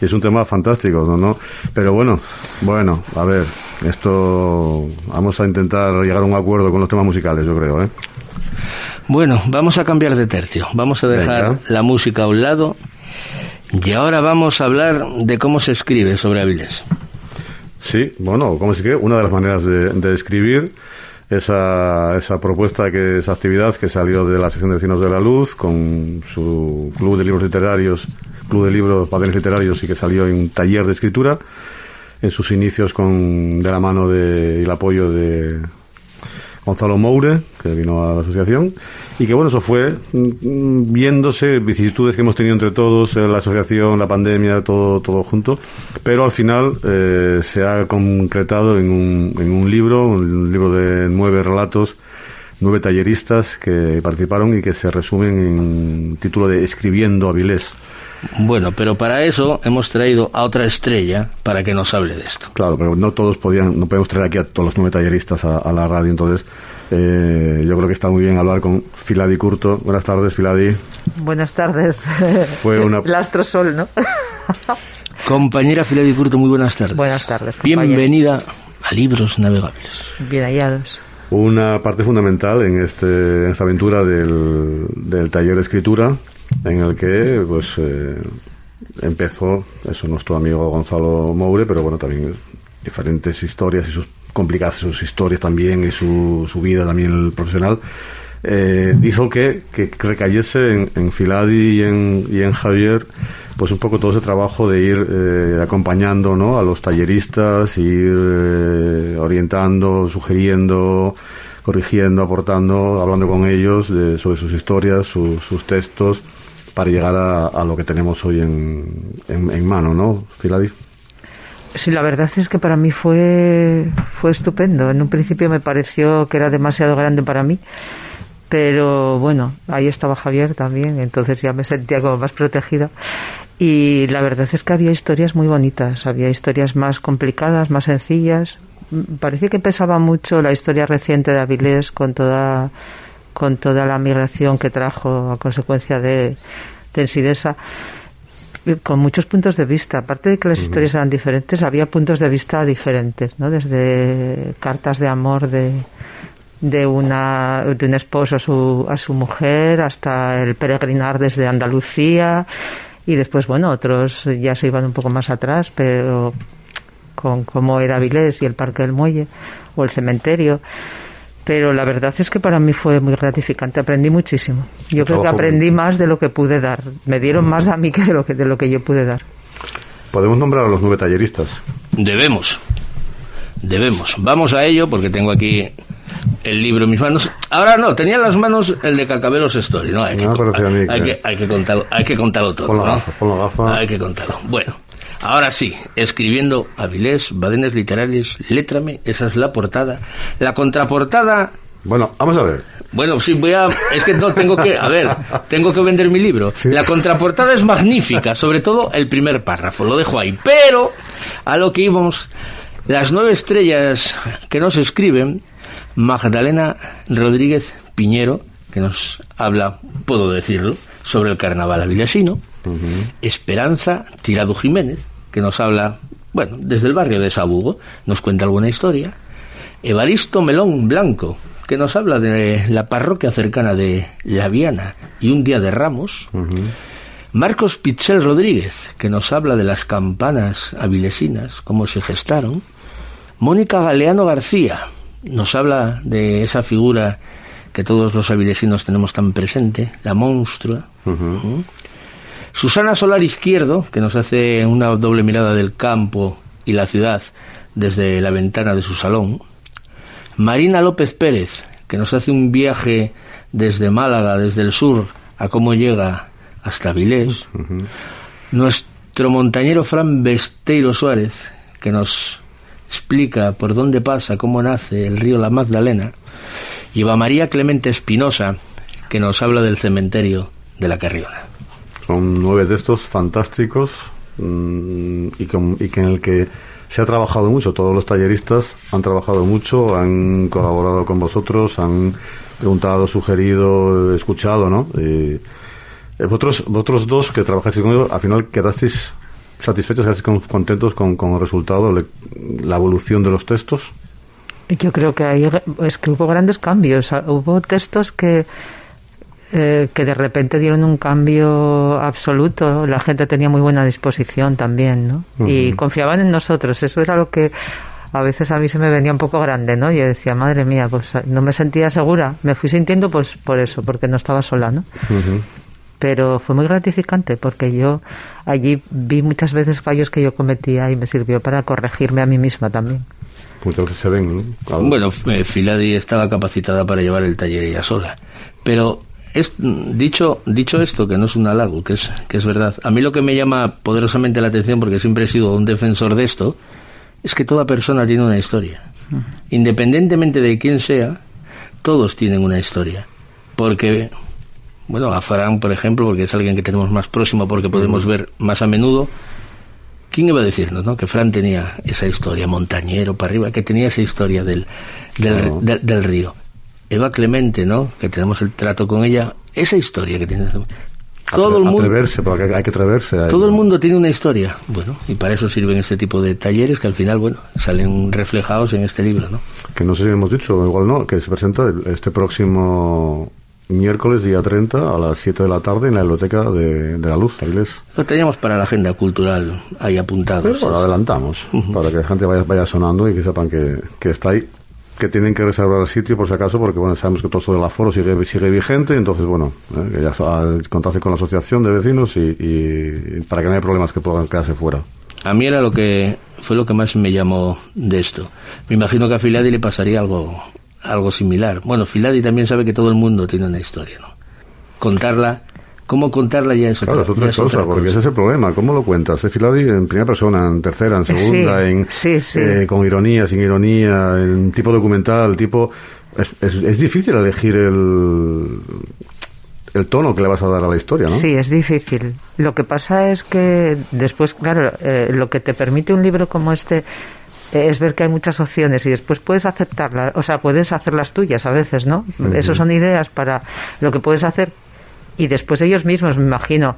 Y es un tema fantástico, ¿no? ¿no? Pero bueno, bueno, a ver, esto, vamos a intentar llegar a un acuerdo con los temas musicales, yo creo, ¿eh? Bueno, vamos a cambiar de tercio. Vamos a dejar Venga. la música a un lado. Y ahora vamos a hablar de cómo se escribe sobre Avilés. Sí, bueno, como si que una de las maneras de, de escribir esa, esa propuesta, que esa actividad que salió de la sección de vecinos de la luz con su club de libros literarios, club de libros papeles literarios y que salió en un taller de escritura en sus inicios con de la mano de, y el apoyo de Gonzalo Moure, que vino a la asociación, y que bueno, eso fue mm, viéndose vicisitudes que hemos tenido entre todos, eh, la asociación, la pandemia, todo, todo junto, pero al final eh, se ha concretado en un, en un libro, un libro de nueve relatos, nueve talleristas que participaron y que se resumen en título de Escribiendo Avilés. Bueno, pero para eso hemos traído a otra estrella para que nos hable de esto. Claro, pero no todos podían, no podemos traer aquí a todos los nueve talleristas a, a la radio, entonces eh, yo creo que está muy bien hablar con Filadi Curto. Buenas tardes, Filadi. Buenas tardes. [laughs] Fue una- El astrosol, ¿no? [laughs] Compañera Filadi Curto, muy buenas tardes. Buenas tardes. Bienvenida a Libros Navegables. Bien hallados. Una parte fundamental en, este, en esta aventura del, del taller de escritura, en el que pues eh, empezó eso nuestro amigo Gonzalo Moure, pero bueno, también diferentes historias y sus complicadas sus historias también y su, su vida también profesional. eh, hizo que, que recayese en, en Filadi y en, y en Javier pues un poco todo ese trabajo de ir eh, acompañando ¿no? a los talleristas, ir eh, orientando, sugiriendo, corrigiendo, aportando, hablando con ellos de, sobre sus historias, su- sus textos, para llegar a, a lo que tenemos hoy en, mano, ¿no, Filadi? Sí, la verdad es que para mí fue, fue estupendo. En un principio me pareció que era demasiado grande para mí, pero bueno, ahí estaba Javier también, entonces ya me sentía como más protegida. Y la verdad es que había historias muy bonitas, había historias más complicadas, más sencillas. Mm, Parecía que pesaba mucho la historia reciente de Avilés con toda, con toda la migración que trajo a consecuencia de, de Ensidesa con muchos puntos de vista. Aparte de que las historias eran diferentes, había puntos de vista diferentes, ¿no? Desde cartas de amor de, de una de un esposo a su, a su mujer hasta el peregrinar desde Andalucía y después, bueno, otros ya se iban un poco más atrás, pero con cómo era Avilés y el Parque del Muelle o el cementerio. Pero la verdad es que para mí fue muy gratificante, aprendí muchísimo. Yo creo que aprendí más de lo que pude dar. Me dieron más a mí que de lo que, de lo que yo pude dar. Podemos nombrar a los nueve talleristas. Debemos. Debemos. Vamos a ello porque tengo aquí el libro en mis manos. Ahora no, tenía en las manos el de Cacabelos Story, ¿no? Hay que, Me ha parecido a mí hay que- que, hay que contarlo, hay que contarlo todo. Pon la ¿no? gafa, pon la gafa. Hay que contarlo. Bueno, ahora sí, escribiendo Avilés, Badenes Literarios, Létrame, esa es la portada. La contraportada Bueno, vamos a ver. bueno, sí, voy a... Es que no, tengo que... A ver, tengo que vender mi libro. La contraportada es magnífica, sobre todo el primer párrafo, lo dejo ahí. Pero, a lo que íbamos, las nueve estrellas que nos escriben, Magdalena Rodríguez Piñero, que nos habla, puedo decirlo, sobre el carnaval avilesino. Esperanza Tirado Jiménez, que nos habla, bueno, desde el barrio de Sabugo, nos cuenta alguna historia. Evaristo Melón Blanco, que nos habla de la parroquia cercana de La Viana y un día de Ramos. Marcos Pichel Rodríguez, que nos habla de las campanas avilesinas, cómo se gestaron. Mónica Galeano García, nos habla de esa figura que todos los avilesinos tenemos tan presente, la monstrua. Susana Solar Izquierdo, que nos hace una doble mirada del campo y la ciudad desde la ventana de su salón. Marina López Pérez, que nos hace un viaje desde Málaga, desde el sur, a cómo llega hasta Vilés. Nuestro montañero Fran Besteiro Suárez, que nos explica por dónde pasa, cómo nace el río La Magdalena. Y Eva María Clemente Espinosa, que nos habla del cementerio de la Carriona. Son nueve textos fantásticos mm, y, y que en el que se ha trabajado mucho. Todos los talleristas han trabajado mucho, han colaborado con vosotros, han preguntado, sugerido, escuchado, ¿no? Eh, vosotros, vosotros dos que trabajáis conmigo, al final quedasteis satisfechos, quedasteis con- contentos con, con el resultado, la evolución de los textos. Yo creo que ahí es que hubo grandes cambios. Hubo textos que eh, que de repente dieron un cambio absoluto. La gente tenía muy buena disposición también, ¿no? Y confiaban en nosotros. Eso era lo que a veces a mí se me venía un poco grande, ¿no? Yo decía, madre mía, pues no me sentía segura. Me fui sintiendo pues por eso, porque no estaba sola, ¿no? Pero fue muy gratificante porque yo allí vi muchas veces fallos que yo cometía y me sirvió para corregirme a mí misma también. Veces se ven, ¿no? Bueno, eh, Filadi estaba capacitada para llevar el taller ella sola. Pero es, dicho, dicho esto, que no es un halago, que es, que es verdad, a mí lo que me llama poderosamente la atención, porque siempre he sido un defensor de esto, es que toda persona tiene una historia. Independientemente de quién sea, todos tienen una historia. Porque, bueno, a Fran, por ejemplo, porque es alguien que tenemos más próximo, porque podemos ver más a menudo, ¿Quién iba a decirnos, no? Que Fran tenía esa historia, montañero para arriba, que tenía esa historia del, del, Claro. del, del río. Eva Clemente, ¿no? Que tenemos el trato con ella, esa historia que tiene. Todo el mundo, Atreverse, porque hay que atreverse. todo el mundo tiene una historia. Bueno, y para eso sirven este tipo de talleres que al final, bueno, salen reflejados en este libro, ¿no? Que no sé si hemos dicho, igual no, que se presenta este próximo miércoles, día 30, a las 7 de la tarde, en la Biblioteca de, de la Luz, Avilés. Lo teníamos para la agenda cultural ahí apuntado. Pero lo adelantamos, para que la gente vaya, vaya sonando y que sepan que, que está ahí, que tienen que reservar el sitio por si acaso, porque bueno, sabemos que todo eso del aforo sigue, sigue vigente, entonces bueno, eh, ya sa- contacte con la asociación de vecinos y, y para que no haya problemas que puedan quedarse fuera. A mí era lo que fue lo que más me llamó de esto. Me imagino que a Filadi le pasaría algo algo similar. Bueno, Filadi también sabe que todo el mundo tiene una historia, ¿no? Contarla, cómo contarla ya es otra, Claro, es otra es cosa, otra porque ese cosa. es el problema. ¿Cómo lo cuentas? Es Filadi en primera persona, en tercera, en segunda, Sí, en, sí, sí. eh, con ironía, sin ironía, en tipo documental, tipo... Es, es, es difícil elegir el, el tono que le vas a dar a la historia, ¿no? Sí, es difícil. Lo que pasa es que después, claro, eh, lo que te permite un libro como este es ver que hay muchas opciones y después puedes aceptarlas, o sea, puedes hacer las tuyas a veces, ¿no? Esas son ideas para lo que puedes hacer y después ellos mismos, me imagino,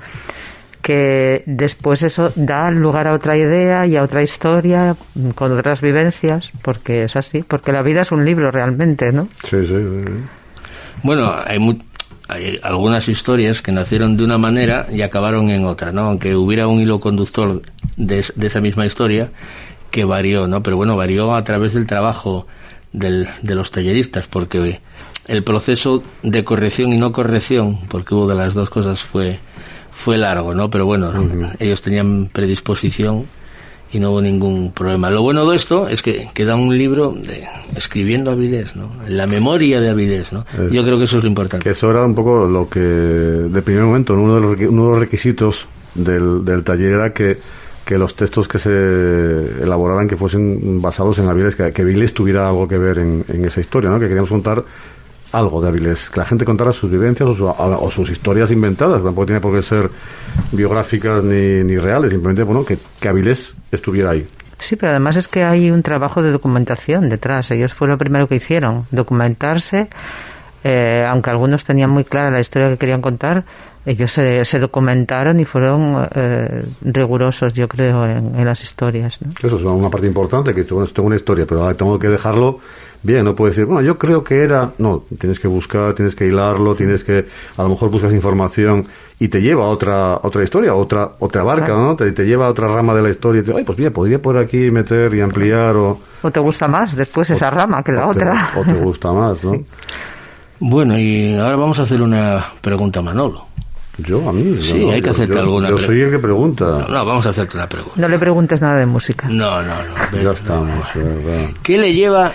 que después eso da lugar a otra idea y a otra historia mm, con otras vivencias, porque es así, porque la vida es un libro realmente, ¿no? Sí, sí, sí, sí. Bueno, hay, mu- hay algunas historias que nacieron de una manera y acabaron en otra, ¿no? Aunque hubiera un hilo conductor de, es- de esa misma historia que varió, ¿no? Pero bueno, varió a través del trabajo del- de los talleristas, porque el proceso de corrección y no corrección, porque hubo de las dos cosas, fue, fue largo, ¿no? Pero bueno, ellos tenían predisposición y no hubo ningún problema. Lo bueno de esto es que queda un libro de, escribiendo Avilés, ¿no? La memoria de Avilés, ¿no? Eh, Yo creo que eso es lo importante. Que eso era un poco lo que, de primer momento, uno de los, uno de los requisitos del, del taller era que, que los textos que se elaboraran que fuesen basados en Avilés, que, que Avilés tuviera algo que ver en, en esa historia, ¿no? Que queríamos contar algo de Avilés, que la gente contara sus vivencias o, su- o sus historias inventadas, tampoco tiene por qué ser biográficas ni, ni reales, simplemente, bueno, que, que Avilés estuviera ahí. Sí, pero además es que hay un trabajo de documentación detrás. Ellos fue lo primero que hicieron, documentarse, eh, aunque algunos tenían muy clara la historia que querían contar, ellos se, se documentaron y fueron eh, rigurosos, yo creo, en, en las historias. ¿no? Eso es una parte importante, que tengo una historia, pero ahora tengo que dejarlo bien, no puedes decir, bueno, yo creo que era... No, tienes que buscar, tienes que hilarlo, tienes que... A lo mejor buscas información y te lleva a otra otra historia, otra otra barca, Claro. ¿no? Te, te lleva a otra rama de la historia y te, ay, pues mira, podría por aquí meter y ampliar o... ¿O te gusta más después esa rama que la o te- otra? o te gusta más, ¿no? [laughs] Sí. Bueno, y ahora vamos a hacer una pregunta a Manolo. Yo, a mí... Sí, yo- hay que yo- hacerte yo- alguna Yo pre- soy el que pregunta. No, no, vamos a hacerte una pregunta. No le preguntes nada de música. No, no, no. Ya estamos, verdad. ¿Qué le lleva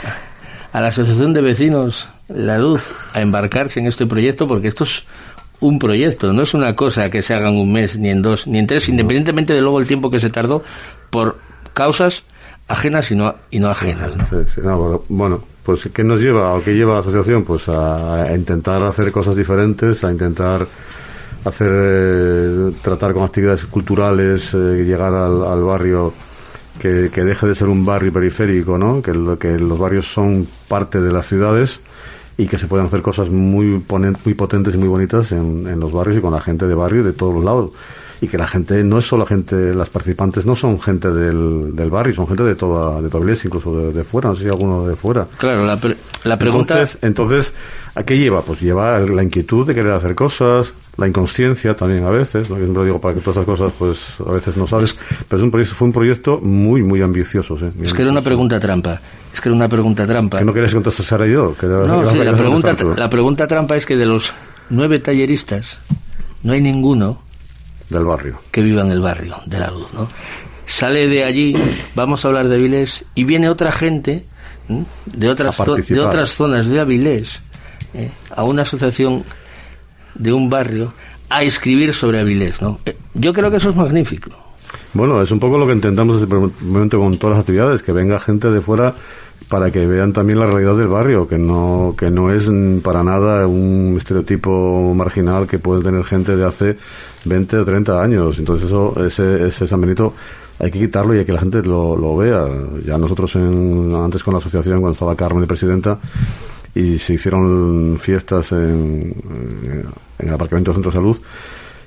a la Asociación de Vecinos La Luz a embarcarse en este proyecto? Porque esto es un proyecto, no es una cosa que se haga en un mes, ni en dos, ni en tres, independientemente de luego el tiempo que se tardó por causas ajenas y no, y no ajenas. ¿no? Sí, sí, no, bueno, pues ¿qué nos lleva o qué lleva a la asociación? Pues a, a intentar hacer cosas diferentes, a intentar hacer eh, tratar con actividades culturales, eh, llegar al, al barrio que, que deje de ser un barrio periférico, ¿no? Que, lo- que los barrios son parte de las ciudades y que se pueden hacer cosas muy ponen- muy potentes y muy bonitas en, en los barrios y con la gente de barrio de todos los lados. Y que la gente, no es solo gente, las participantes no son gente del, del barrio, son gente de toda, de toda incluso de, de fuera, no sé si alguno de fuera. Claro, la, pre- la pregunta... Entonces, entonces, ¿a qué lleva? Pues lleva la inquietud de querer hacer cosas, la inconsciencia también a veces, ¿no? Yo siempre digo para que todas esas cosas, pues a veces no sabes. Pero es un proyecto, fue un proyecto muy, muy ambicioso. ¿sí? Muy Es que era una pregunta trampa. Es que era una pregunta trampa. Que no querías que contestara yo. Que No, que- sí, que- la que- pregunta, que- la pregunta trampa es que de los nueve talleristas no hay ninguno Del barrio. que viva en el barrio de la luz, ¿no? Sale de allí, vamos a hablar de Avilés, y viene otra gente de otras, de otras zonas de Avilés ¿eh? a una asociación de un barrio a escribir sobre Avilés, ¿no? Eh, Yo creo que eso es magnífico. Bueno, es un poco lo que intentamos el primer momento con todas las actividades, que venga gente de fuera para que vean también la realidad del barrio, que no, que no es para nada un estereotipo marginal que puede tener gente de hace 20 o 30 años. Entonces eso, ese, ese San Benito hay que quitarlo y hay que la gente lo, lo vea. Ya nosotros en, antes con la asociación, cuando estaba Carmen de presidenta, y se hicieron fiestas en, en el aparcamiento del centro de salud,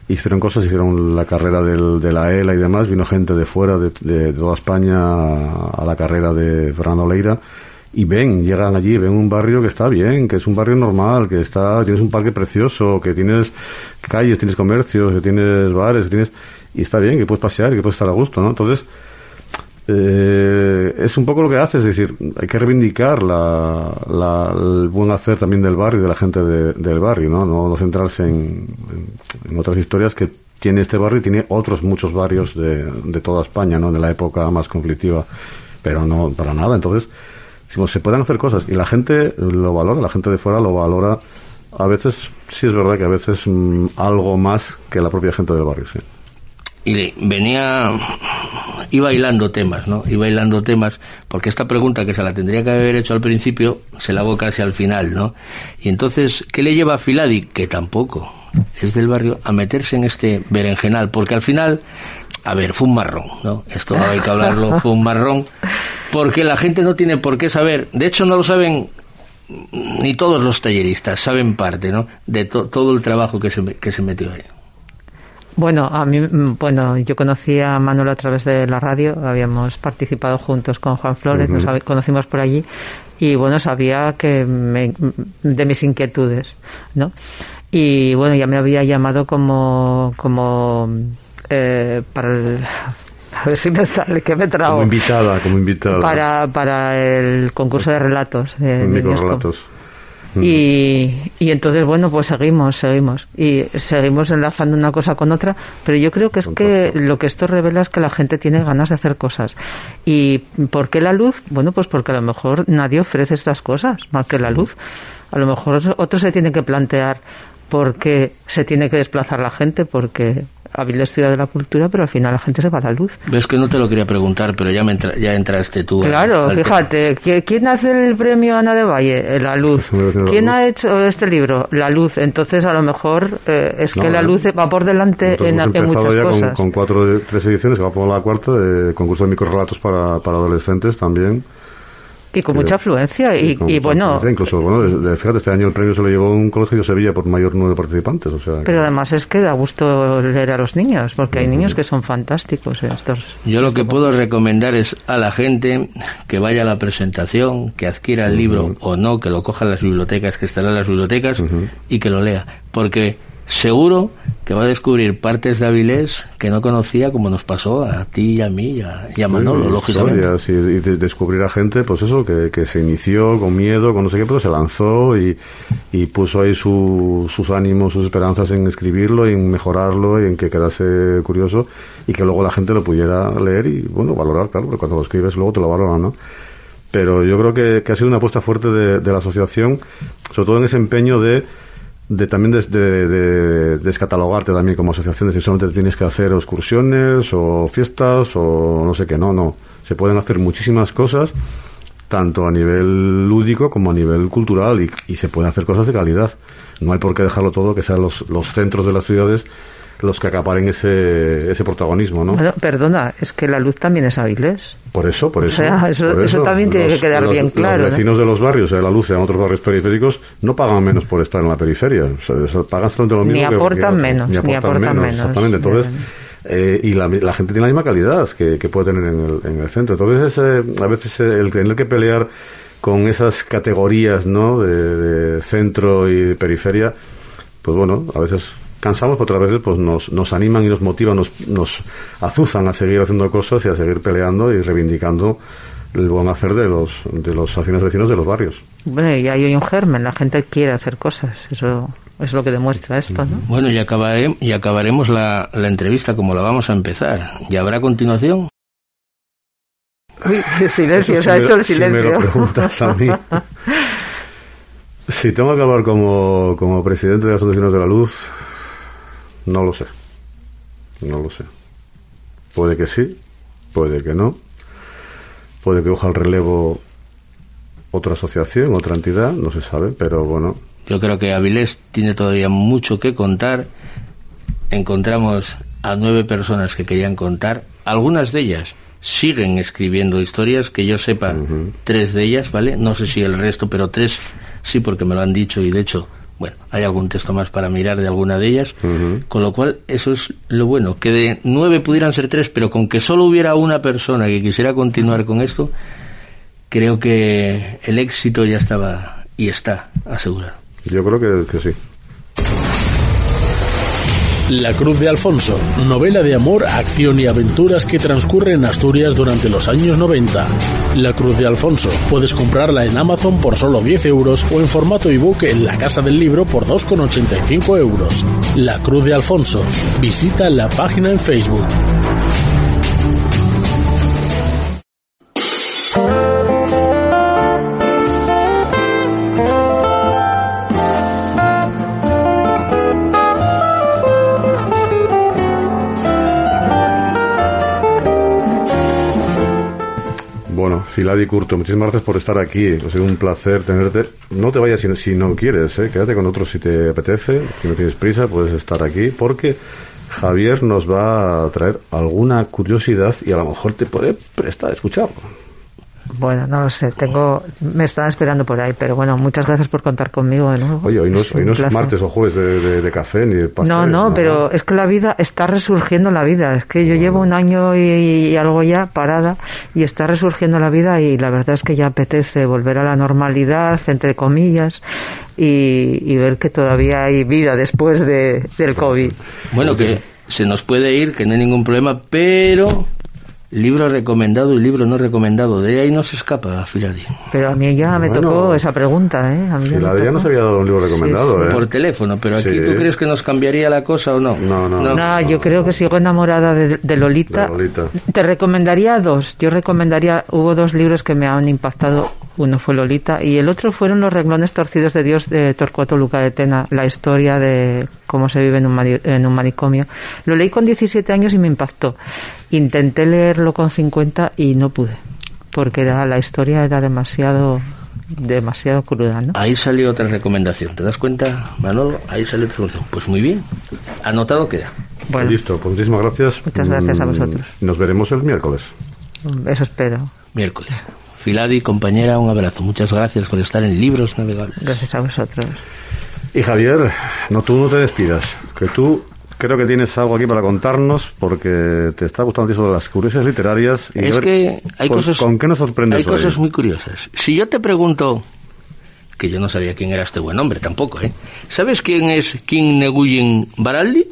hicieron cosas, hicieron la carrera del, de la ELA y demás, vino gente de fuera, de, de- de toda España, a, a la carrera de Fernando Leira, y ven, llegan allí, ven un barrio que está bien, que es un barrio normal, que está, tienes un parque precioso, que tienes calles, tienes comercios, que tienes bares, que tienes, y está bien, que puedes pasear, que puedes estar a gusto, ¿no? Entonces, eh, es un poco lo que hace, es decir, hay que reivindicar la, la- el buen hacer también del barrio y de la gente de- del barrio, ¿no? No, no centrarse en, en- otras historias que tiene este barrio y tiene otros muchos barrios de, de toda España, ¿no? De la época más conflictiva, pero no para nada. Entonces, decimos, se pueden hacer cosas y la gente lo valora, la gente de fuera lo valora. A veces, sí es verdad que a veces mm, algo más que la propia gente del barrio, sí. Y venía iba hilando temas, ¿no? Iba hilando temas porque esta pregunta que se la tendría que haber hecho al principio se la hago casi al final, ¿no? Y entonces, ¿qué le lleva a Filadi? Que tampoco es del barrio a meterse en este berenjenal, porque al final a ver, fue un marrón, ¿no? Esto hay que hablarlo, fue un marrón, porque la gente no tiene por qué saber, de hecho no lo saben ni todos los talleristas, saben parte, ¿no? De to- todo el trabajo que se, que se metió ahí. Bueno, a mí, mm, bueno, yo conocí a Manuel a través de la radio, habíamos participado juntos con Juan Flores, nos conocimos por allí y bueno, sabía que me- de mis inquietudes, ¿no? Y bueno, ya me había llamado como, como, eh, para el, [laughs] a ver si me sale, que me trago. Como invitada, como invitada. Para, para el concurso de relatos de, de Únicos Y, y entonces, bueno, pues seguimos, seguimos. Y seguimos enlazando una cosa con otra, pero yo creo que es que lo que esto revela es que la gente tiene ganas de hacer cosas. ¿Y por qué la luz? Bueno, pues porque a lo mejor nadie ofrece estas cosas más que la luz. A lo mejor otro se tiene que plantear por qué se tiene que desplazar la gente, porque Ciudad de la cultura, pero al final la gente se va a la luz. Ves que no te lo quería preguntar, pero ya, me entra- ya entraste tú. al- Claro, al tema. fíjate, ¿qui- ¿quién hace el premio Ana de Valle? Eh, La luz. La ¿Quién luz. ha hecho este libro? La luz. Entonces, a lo mejor eh, es No, que la eh, luz va por delante en, hemos en muchas ya con, cosas. con cuatro, tres ediciones, que va por la cuarta, de concurso de microrelatos para, para adolescentes también. Y con Sí. mucha afluencia. Y, con y mucha bueno, influencia. Incluso, bueno, de- de- fíjate, este año el premio se lo llevó un colegio de Sevilla por mayor número de participantes. O sea, pero además es que da gusto leer a los niños, porque hay niños que son fantásticos. eh, Estos. Yo lo que puedo recomendar es a la gente que vaya a la presentación, que adquiera el libro o no, que lo coja en las bibliotecas, que estará en las bibliotecas y que lo lea. Porque seguro que va a descubrir partes de Avilés que no conocía, como nos pasó a ti y a mí y a, y a Manolo, Sí, lógicamente. historias y, y de- descubrir a gente, pues eso, que, que se inició con miedo, con no sé qué, pero se lanzó y, y puso ahí su- sus ánimos, sus esperanzas en escribirlo, y en mejorarlo y en que quedase curioso y que luego la gente lo pudiera leer y, bueno, valorar, claro, porque cuando lo escribes luego te lo valoran, ¿no? Pero yo creo que, que ha sido una apuesta fuerte de, de la asociación, sobre todo en ese empeño de de también de, de- de- descatalogarte también como asociación, si solamente tienes que hacer excursiones o fiestas o no sé qué, no, no. Se pueden hacer muchísimas cosas tanto a nivel lúdico como a nivel cultural y, y se pueden hacer cosas de calidad. No hay por qué dejarlo todo que sean los, los centros de las ciudades los que acaparen ese, ese protagonismo, ¿no? Bueno, perdona, es que la luz también es Avilés. Por eso, por eso. sea, eso- por eso también tiene que quedar los- bien claro, Los ¿no? vecinos de los barrios, de la luz, en otros barrios periféricos, no pagan menos por estar en la periferia. O sea, eso- pagan lo Ni mismo. que- aportan que- menos, Ni ni aportan, aportan menos, menos. Exactamente. Entonces, eh, y la, la gente tiene la misma calidad que, que puede tener en el, en el centro. Entonces, ese- a veces el tener que pelear con esas categorías, ¿no? De, de centro y periferia, pues bueno, a veces cansamos, pero otras veces pues nos, nos animan y nos motivan, nos, nos azuzan a seguir haciendo cosas y a seguir peleando y reivindicando el buen hacer de los, de los vecinos vecinos de los barrios. Bueno, y ahí hay un germen, la gente quiere hacer cosas, eso es lo que demuestra esto, ¿no? Bueno, y, acabare- y acabaremos la, la entrevista como la vamos a empezar. ¿Y habrá continuación? Uy, [laughs] silencio, Eso se ha si me- hecho el Si silencio. me lo preguntas a mí. [laughs] si tengo que hablar como, como presidente de las Asociaciones de la Luz, no lo sé. No lo sé. Puede que sí, puede que no. Puede que coja el relevo otra asociación, otra entidad, no se sabe, pero bueno, Yo creo que Avilés tiene todavía mucho que contar. Encontramos a nueve personas que querían contar. Algunas de ellas siguen escribiendo historias, que yo sepa, tres de ellas, ¿vale? No sé si el resto, pero tres sí, porque me lo han dicho y de hecho, bueno, hay algún texto más para mirar de alguna de ellas. Con lo cual, eso es lo bueno, que de nueve pudieran ser tres, pero con que solo hubiera una persona que quisiera continuar con esto, creo que el éxito ya estaba y está asegurado. yo creo que, que sí. La Cruz de Alfonso, novela de amor, acción y aventuras que transcurre en Asturias durante los años 90. La Cruz de Alfonso, puedes comprarla en Amazon por solo 10 euros o en formato ebook en la Casa del Libro por 2,85 euros. La Cruz de Alfonso, visita la página en Facebook. Filadi Curto, muchísimas gracias por estar aquí. Ha sido un placer tenerte. No te vayas si, si no quieres, ¿eh? quédate con nosotros si te apetece. Si no tienes prisa, puedes estar aquí porque Javier nos va a traer alguna curiosidad y a lo mejor te puede prestar a escucharlo. Bueno, no lo sé, tengo, me estaba esperando por ahí, pero bueno, muchas gracias por contar conmigo de nuevo. Oye, hoy no es, hoy no es martes o jueves de, de- de café ni de pasteles, No, no, pero es que la vida está resurgiendo la vida. Es que yo llevo un año y, y algo ya parada y está resurgiendo la vida y la verdad es que ya apetece volver a la normalidad, entre comillas, y, y ver que todavía hay vida después de, del COVID. Bueno, que se nos puede ir, que no hay ningún problema, pero libro recomendado y libro no recomendado, de ahí no se escapa, Filadi. Pero a mí ya me Bueno, tocó esa pregunta, ¿eh? A mí Filadi ya nos había dado un libro recomendado, ¿eh? Por teléfono, pero aquí Sí. tú crees que nos cambiaría la cosa o no? No, no, No, yo creo que sigo enamorada de, de Lolita. De Lolita. Te recomendaría dos. Yo recomendaría, hubo dos libros que me han impactado. Uno fue Lolita y el otro fueron Los renglones torcidos de Dios de Torcuato Luca de Tena, la historia de cómo se vive en un, mani- en un manicomio. Lo leí con 17 años y me impactó. Intenté leerlo con 50 y no pude, porque era, la historia era demasiado demasiado cruda, ¿no? Ahí salió otra recomendación, ¿te das cuenta, Manolo? Ahí salió otra recomendación. Pues muy bien, anotado queda. Bueno, Listo, pues muchísimas gracias. Muchas gracias a Mm, vosotros. Nos veremos el miércoles. eso espero. Miércoles. Filadi, compañera, un abrazo. Muchas gracias por estar en Libros Navegables. Gracias a vosotros. Y Javier, no tú no te despidas, que tú creo que tienes algo aquí para contarnos porque te está gustando eso de las curiosidades literarias. Y Es ver, que hay con, cosas. ¿Con qué nos sorprendes Hay hoy? cosas muy curiosas. Si yo te pregunto, que yo no sabía quién era este buen hombre tampoco, ¿eh? ¿Sabes quién es King Nguyen Baraldi?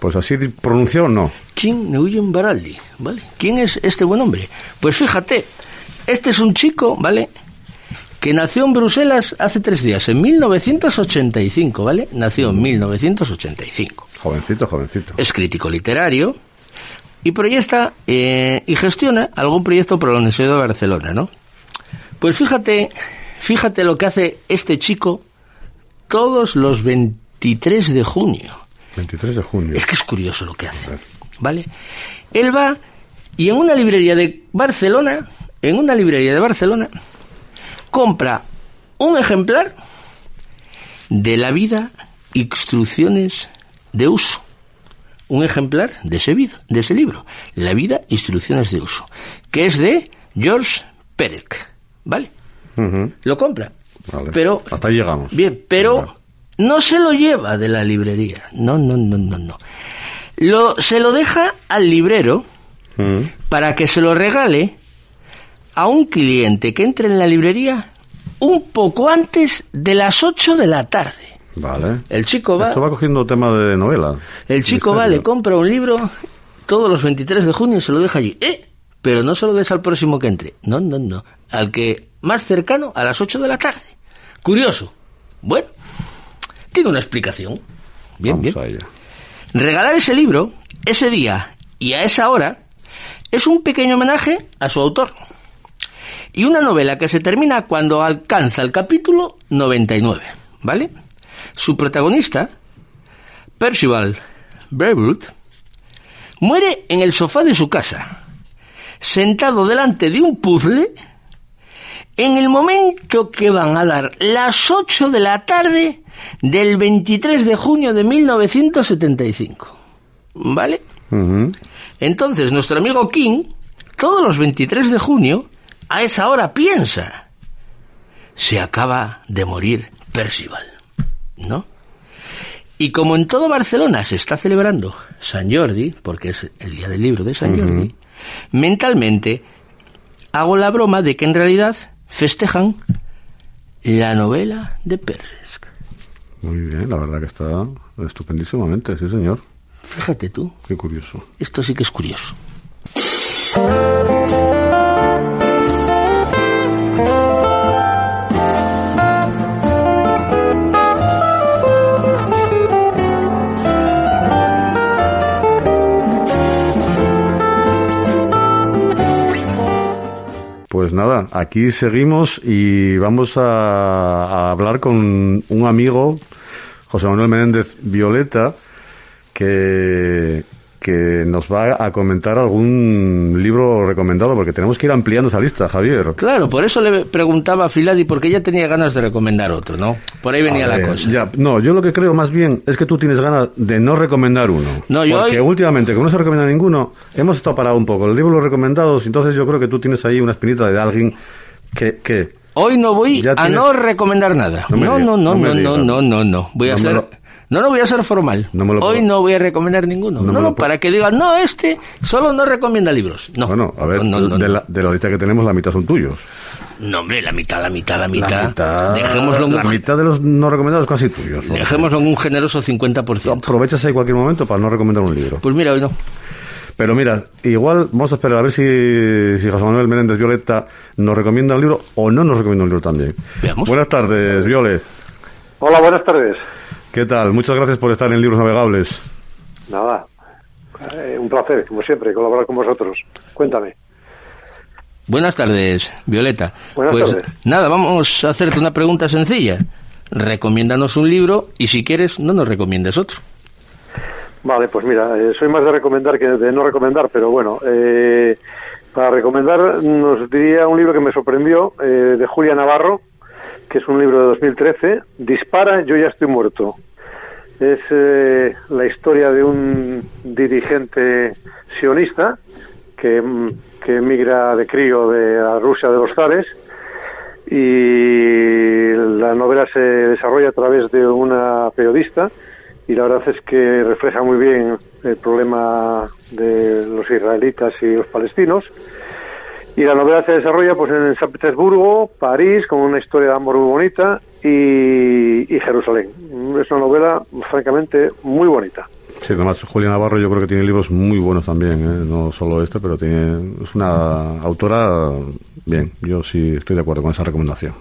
Pues así pronunciado no. King Nguyen Baraldi, ¿vale? ¿Quién es este buen hombre? Pues fíjate, este es un chico, ¿vale? Que nació en Bruselas hace tres días, en 1985, ¿vale? Nació en 1985. Jovencito, jovencito. es crítico literario y proyecta eh, y gestiona algún proyecto para la Universidad de Barcelona, ¿no? Pues fíjate, fíjate lo que hace este chico todos los 23 de junio. 23 de junio. Es que es curioso lo que hace, ¿vale? Él va y en una librería de Barcelona, en una librería de Barcelona, compra un ejemplar de la vida, instrucciones de uso. Un ejemplar de ese, de ese libro, La vida, instrucciones de uso, que es de George Perec. ¿Vale? Lo compra. vale. Pero Hasta ahí llegamos. Bien, pero Vale. no se lo lleva de la librería. No, no, no, no, no. Lo, se lo deja al librero para que se lo regale a un cliente que entre en la librería un poco antes de las 8 de la tarde. Vale. El chico va, Esto va cogiendo tema de novela. el chico va, Misterio. le compra un libro todos los 23 de junio y se lo deja allí. ¡Eh! Pero no se lo des al próximo que entre. No, no, no. Al que más cercano a las 8 de la tarde. Curioso. Bueno, tiene una explicación. Bien, Vamos bien. a ella. Regalar ese libro, ese día y a esa hora, es un pequeño homenaje a su autor. Y una novela que se termina cuando alcanza el capítulo 99, ¿vale? Su protagonista, Percival Brevoort, muere en el sofá de su casa, sentado delante de un puzzle, en el momento que van a dar las 8 de la tarde del 23 de junio de 1975. ¿Vale? Ujú. Entonces, nuestro amigo King, todos los 23 de junio, a esa hora piensa, se acaba de morir Percival, ¿no? Y como en todo Barcelona se está celebrando San Jordi, porque es el día del libro de San Jordi, mentalmente hago la broma de que en realidad festejan la novela de Perres. Muy bien, la verdad que está estupendísimamente, sí señor. Fíjate tú, Qué curioso. esto sí que es curioso. Aquí seguimos y vamos a, hablar con un amigo, José Manuel Menéndez Violeta, que, que nos va a comentar algún libro recomendado, porque tenemos que ir ampliando esa lista, Javier. Claro, por eso le preguntaba a Filadi, porque ella tenía ganas de recomendar otro, ¿no? Por ahí venía A la ver, cosa. ya, no, yo lo que creo más bien es que tú tienes ganas de no recomendar uno. No, yo Porque hoy- últimamente, como no se recomienda ninguno, hemos estado parados un poco. Los recomendados, entonces yo creo que tú tienes ahí una espinita de alguien que... que Hoy no voy Ya a tienes- no recomendar nada. No No, no, no, no no, no, no, no. Voy a No ser... lo- No, no voy a ser formal. No me lo Hoy puedo- no voy a recomendar ninguno. No No, lo para que digan, no, este solo no recomienda libros. No. bueno, a ver, no, no, no, de, no. La, de la lista que tenemos, la mitad son tuyos. No, hombre, la mitad, la mitad, la mitad. La mitad, Dejémoslo en la un, mitad de los no recomendados casi tuyos. ¿no? dejémoslo en un generoso 50%. Aprovechas ahí cualquier momento para no recomendar un libro. Pues mira, hoy no. Pero mira, igual vamos a esperar a ver si, si José Manuel Menéndez Violeta nos recomienda un libro o no nos recomienda un libro también. Veamos. Buenas tardes, Violet. Hola, buenas tardes. ¿Qué tal? Muchas gracias por estar en Libros Navegables. Nada, eh, un placer, como siempre, colaborar con vosotros. Cuéntame. Buenas tardes, Violeta. Buenas pues tardes. nada, vamos a hacerte una pregunta sencilla. Recomiéndanos un libro y si quieres, no nos recomiendes otro. Vale, pues mira, eh, soy más de recomendar que de no recomendar, pero bueno, eh, para recomendar nos diría un libro que me sorprendió, eh, de Julia Navarro, que es un libro de 2013, Dispara, yo ya estoy muerto. Es eh, la historia de un dirigente sionista que, mm, que emigra de crío de la Rusia de los zares y la novela se desarrolla a través de una periodista y la verdad es que refleja muy bien el problema de los israelitas y los palestinos. Y la novela se desarrolla pues en San Petersburgo, París, con una historia de amor muy bonita, y, y Jerusalén. Es una novela, francamente, muy bonita. Sí, además Julia Navarro yo creo que tiene libros muy buenos también, ¿eh? no solo este, pero tiene es una autora bien. Yo sí estoy de acuerdo con esa recomendación.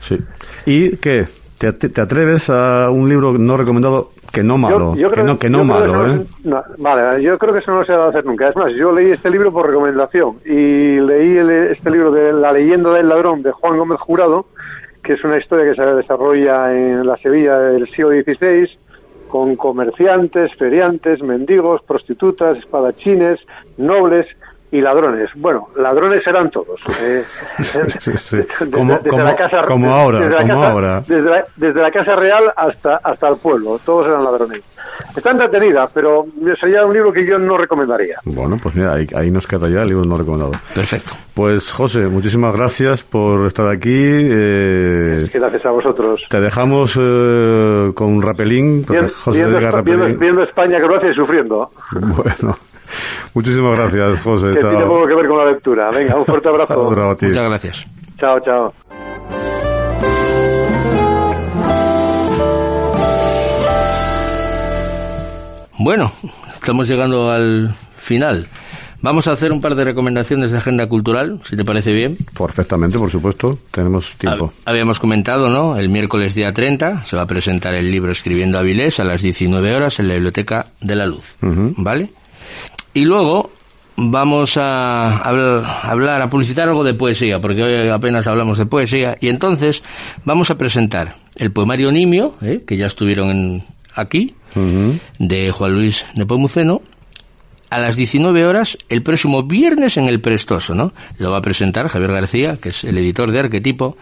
Sí. ¿Y qué? ¿Te, te atreves a un libro no recomendado que no malo? que no, que no yo creo malo, que ¿eh? no- no, vale, yo creo que eso no se va a hacer nunca. Es más, yo leí este libro por recomendación y leí el- este libro de La leyenda del ladrón de Juan Gómez Jurado, que es una historia que se desarrolla en la Sevilla del siglo XVI con comerciantes, feriantes, mendigos, prostitutas, espadachines, nobles y ladrones. Bueno, ladrones eran todos. Eh, [laughs] Sí, sí. desde- Como, desde como- la casa- como ahora, desde la como casa- ahora. Desde la, desde la casa real hasta hasta el pueblo, todos eran ladrones. Está entretenida, pero sería un libro que yo no recomendaría. Bueno, pues mira, ahí, ahí nos queda ya el libro no recomendado. Perfecto. Pues José, muchísimas gracias por estar aquí. eh, Gracias a vosotros. te dejamos eh, con un rapelín, porque Viendo, José viendo, diga Espa- viendo- rapelín. viendo España, Croacia y sufriendo. [laughs] Bueno, muchísimas gracias, José. Que tiene poco que ver con la lectura. Venga, un fuerte abrazo. A. Muchas gracias. Chao, chao. Bueno, estamos llegando al final. Vamos a hacer un par de recomendaciones de agenda cultural, si te parece bien. Perfectamente, por supuesto. Tenemos tiempo. Hab- Habíamos comentado, ¿no? El miércoles día 30 se va a presentar el libro Escribiendo Avilés a las 19 horas en la Biblioteca de la Luz. ¿Vale? Y luego vamos a habl- hablar, a publicitar algo de poesía, porque hoy apenas hablamos de poesía. Y entonces vamos a presentar el poemario Nimio, ¿eh? que ya estuvieron en- aquí, de Juan Luis Nepomuceno, a las 19 horas el próximo viernes en el Prestoso, ¿no? Lo va a presentar Javier García, que es el editor de Arquetipo,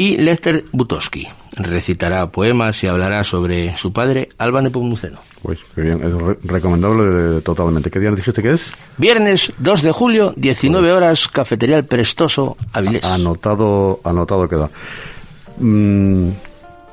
y Lester Butowski. Recitará poemas y hablará sobre su padre, Alba Nepomuceno. Pues qué bien, es re- recomendable totalmente. ¿Qué día dijiste que es? Viernes 2 de julio, 19 horas, Cafetería El Prestoso, Avilés. Anotado, anotado queda. Mm,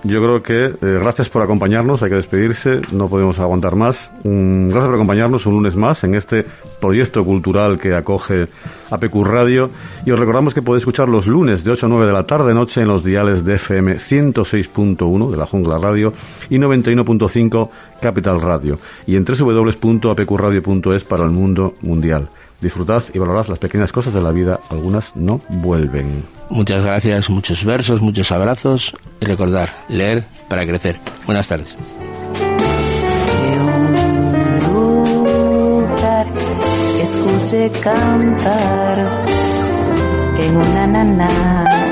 yo creo que eh, gracias por acompañarnos, hay que despedirse, no podemos aguantar más. Mm, gracias por acompañarnos un lunes más en este proyecto cultural que acoge APQ Radio y os recordamos que podéis escuchar los lunes de 8 a 9 de la tarde noche en los diales de FM 106.1 de la Jungla Radio y 91.5 Capital Radio y en www.apqradio.es para el mundo mundial. Disfrutad y valorad las pequeñas cosas de la vida, algunas no vuelven. Muchas gracias, muchos versos, muchos abrazos y recordar, leer para crecer. Buenas tardes. de un lugar escuché cantar en una nana.